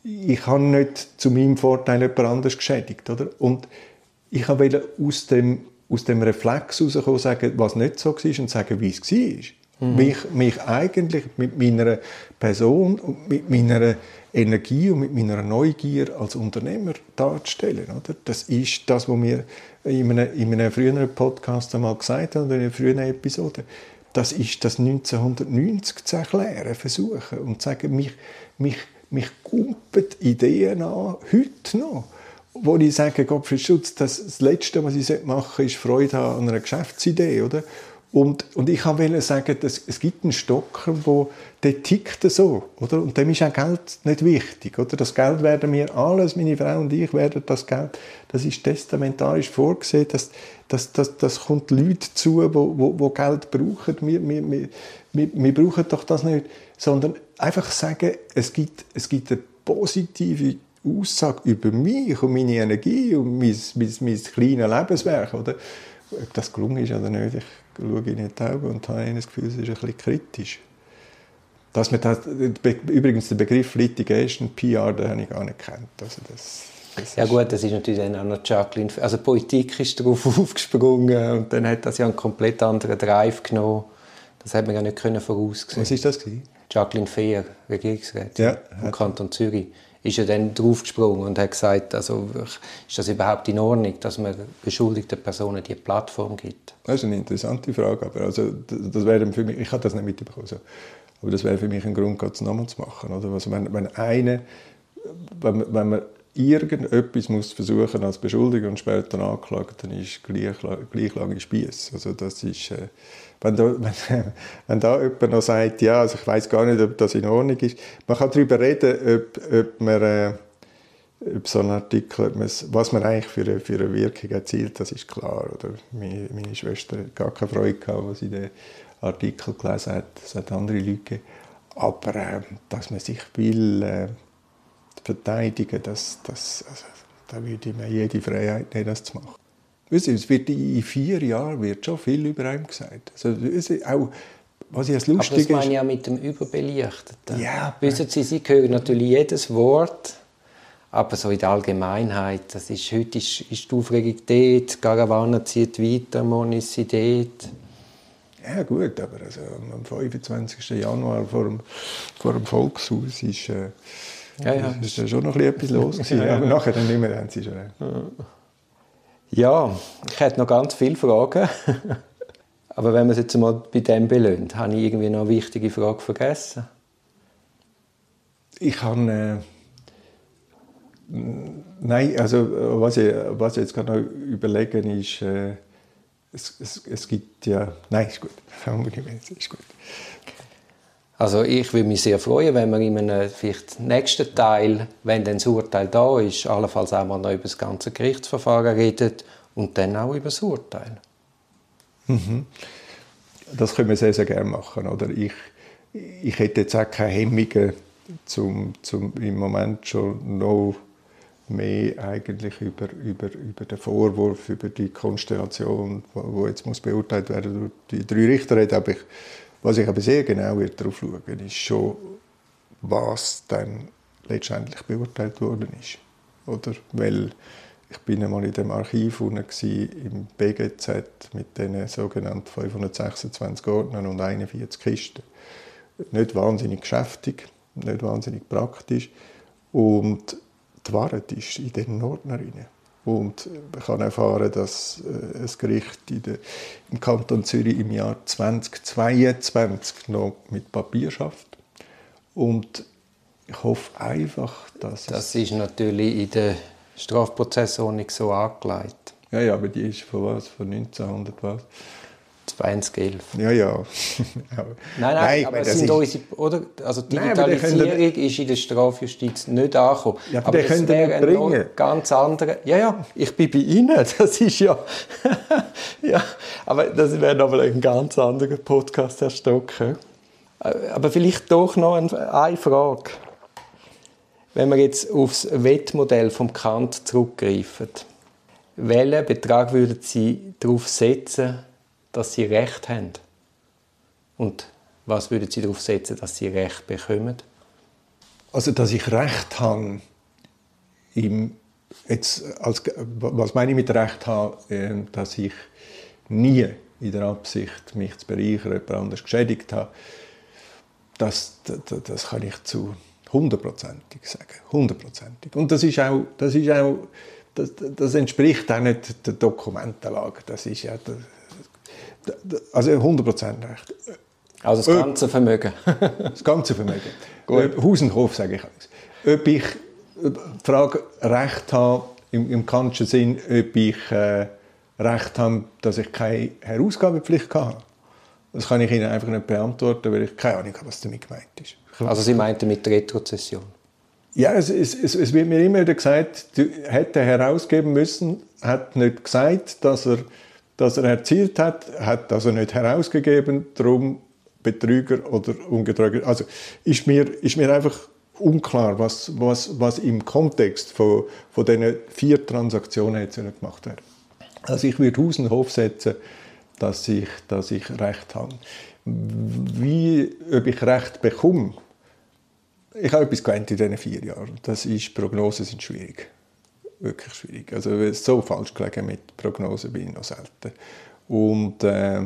ich habe nicht zu meinem Vorteil jemand anders geschädigt, oder? Und ich wollte aus dem, aus dem Reflex herauskommen, sagen, was nicht so war und sagen, wie es war. Mhm. Mich, mich eigentlich mit meiner Person und mit meiner Energie und mit meiner Neugier als Unternehmer darzustellen. Oder? Das ist das, was wir in einem, in einem früheren Podcast einmal gesagt haben, in einer früheren Episode. Das ist das 1990 zu erklären, versuchen und zu sagen, mich, mich, mich kumpen Ideen an, heute noch wo ich sage, Gottfried Schutz, das, das Letzte, was ich machen sollte, ist Freude an einer Geschäftsidee, oder? Und, und ich wollte sagen, dass es gibt einen Stocker, wo der tickt so, oder? Und dem ist auch Geld nicht wichtig, oder? Das Geld werden wir alles, meine Frau und ich werden das Geld, das ist testamentarisch vorgesehen, dass das, das, das kommt Leute zu, wo, wo, wo Geld brauchen. Wir, wir, wir, wir, wir brauchen doch das nicht, sondern einfach sagen, es gibt, es gibt eine positive Aussage über mich und meine Energie und mein, mein, mein kleines Lebenswerk, oder? Ob das gelungen ist oder nicht, ich schaue in die Augen und habe das Gefühl, es ist ein bisschen kritisch. Dass man das, übrigens den Begriff Litigation, PR, den habe ich gar nicht gekannt. Also das, das ja gut, das ist natürlich dann auch noch Jacqueline, also Politik ist darauf <laughs> aufgesprungen und dann hat das ja einen komplett anderen Drive genommen. Das hat man ja nicht können voraussehen. Was ist das gewesen? Jacqueline Fehr, Regierungsrätin ja, vom Kanton Zürich ist er dann draufgesprungen und hat gesagt, also ist das überhaupt in Ordnung, dass man beschuldigten Personen die Plattform gibt? Das ist eine interessante Frage, aber also, das wäre für mich, ich habe das nicht mitbekommen, so. aber das wäre für mich ein Grund, das nochmal zu machen. Oder? Also wenn, wenn, eine, wenn, wenn man irgendetwas muss versuchen als Beschuldiger und später anklagt, dann ist gleich, gleich lange Spieß. Also das ist, äh, wenn, da, <laughs> wenn, wenn da jemand noch sagt, ja, also ich weiß gar nicht, ob das in Ordnung ist. Man kann darüber reden, ob, ob man äh, ob so ein Artikel, was man eigentlich für eine, für eine Wirkung erzielt, das ist klar. Oder meine, meine Schwester hat gar keine Freude gehabt, als sie den Artikel gelesen hat. Es hat andere Leute gegeben. Aber äh, dass man sich will äh, verteidigen, das, das, also, da würde ich mir jede Freiheit nehmen, das zu machen. Es wird in vier Jahren wird schon viel über einen gesagt. Also, auch, was ich als lustig Aber das meine ich ja mit dem Überbelichteten. Ja, Wissen Sie, Sie hören natürlich jedes Wort, aber so in der Allgemeinheit, das ist, heute ist, ist die Aufregung dort, Garawane zieht weiter, Monis dort. Ja gut, aber also am 25. Januar vor dem, vor dem Volkshaus ist, äh, ja, ja. ist schon noch etwas los <laughs> gewesen, ja, ja. aber nachher dann nicht mehr, haben sie schon. Ja, ich hätte noch ganz viele Fragen. <laughs> Aber wenn wir es jetzt mal bei dem belöhnt, habe ich irgendwie noch eine wichtige Frage vergessen? Ich habe... Äh, nein, also was ich, was ich jetzt gerade noch überlegen ist, äh, es, es, es, gibt ja... Nein, ist gut. <laughs> ist gut. Also ich würde mich sehr freuen, wenn wir in einem vielleicht nächsten Teil, wenn dann das Urteil da ist, allenfalls auch mal noch über das ganze Gerichtsverfahren redet und dann auch über das Urteil. Mhm. Das können wir sehr, sehr gerne machen. Oder? Ich, ich hätte jetzt auch keine Hemmungen, zum, zum im Moment schon noch mehr eigentlich über, über, über den Vorwurf, über die Konstellation, wo, jetzt muss beurteilt werden durch die drei Richter, aber ich was ich aber sehr genau darauf schauen ist schon, was dann letztendlich beurteilt worden ist. Oder? Weil ich bin einmal in dem Archiv im BGZ mit den sogenannten 526 Ordnern und 41 Kisten. Nicht wahnsinnig geschäftig, nicht wahnsinnig praktisch. Und die Wahrheit ist in den Ordnern. Und ich habe erfahren, dass äh, ein Gericht der, im Kanton Zürich im Jahr 2022 noch mit Papier schafft. Und ich hoffe einfach, dass Das ist natürlich in der Strafprozessordnung so angelegt. Ja, ja, aber die ist von was? Von 1900 was? 2011. Ja, ja. <laughs> nein, nein, nein aber sind unsere, oder? Also Digitalisierung nein, ist in der Strafjustiz nicht angekommen. Ja, aber, aber das wäre ein ganz anderer. Ja, ja, ich bin bei Ihnen. <laughs> Das ist ja. <laughs> ja, aber das wäre nochmal ein ganz anderer Podcast, Herr Stocker. Aber vielleicht doch noch eine Frage. Wenn wir jetzt aufs Wettmodell vom Kant zurückgreifen, welchen Betrag würden Sie darauf setzen, dass Sie Recht haben? Und was würden Sie darauf setzen, dass Sie Recht bekommen? Also, dass ich Recht habe, im, jetzt als, was meine ich mit Recht haben, ähm, dass ich nie in der Absicht, mich zu bereichern, jemand anders geschädigt habe, das, das, das kann ich zu hundertprozentig sagen. Hundertprozentig. Und das ist auch, das ist auch das, das, entspricht auch nicht der Dokumentenlage. Das ist ja also 100% recht. Also das ganze Vermögen. <laughs> das ganze Vermögen. Gut. Haus und Hof, sage ich alles. Ob ich die Frage Recht habe, im, im kantischen Sinn, ob ich äh, Recht habe, dass ich keine Herausgabepflicht habe. Das kann ich Ihnen einfach nicht beantworten, weil ich keine Ahnung habe, was damit gemeint ist. Also Sie meinten mit Retrozession? Ja, es, es, es, es, wird mir immer wieder gesagt, hätte herausgeben müssen, hat nicht gesagt, dass er, dass er erzielt hat, hat also nicht herausgegeben, darum Betrüger oder Ungetreuer. Also ist mir, ist mir einfach unklar, was, was, was im Kontext von, von diesen vier Transaktionen jetzt gemacht wird. Also ich würde Haus Hof setzen, dass ich, dass ich Recht habe. Wie, ob ich Recht bekomme, ich habe etwas gelernt in diesen vier Jahren. Das ist, Prognosen sind schwierig. Wirklich schwierig. Also so falsch gelegen mit Prognosen bin ich noch selten. Und äh,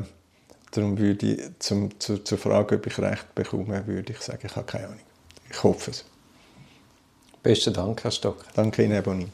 darum würde ich zum, zu, zur Frage, ob ich Recht bekomme, würde ich sagen, ich habe keine Ahnung. Ich hoffe es. Besten Dank, Herr Stock. Danke Ihnen, Bonnie.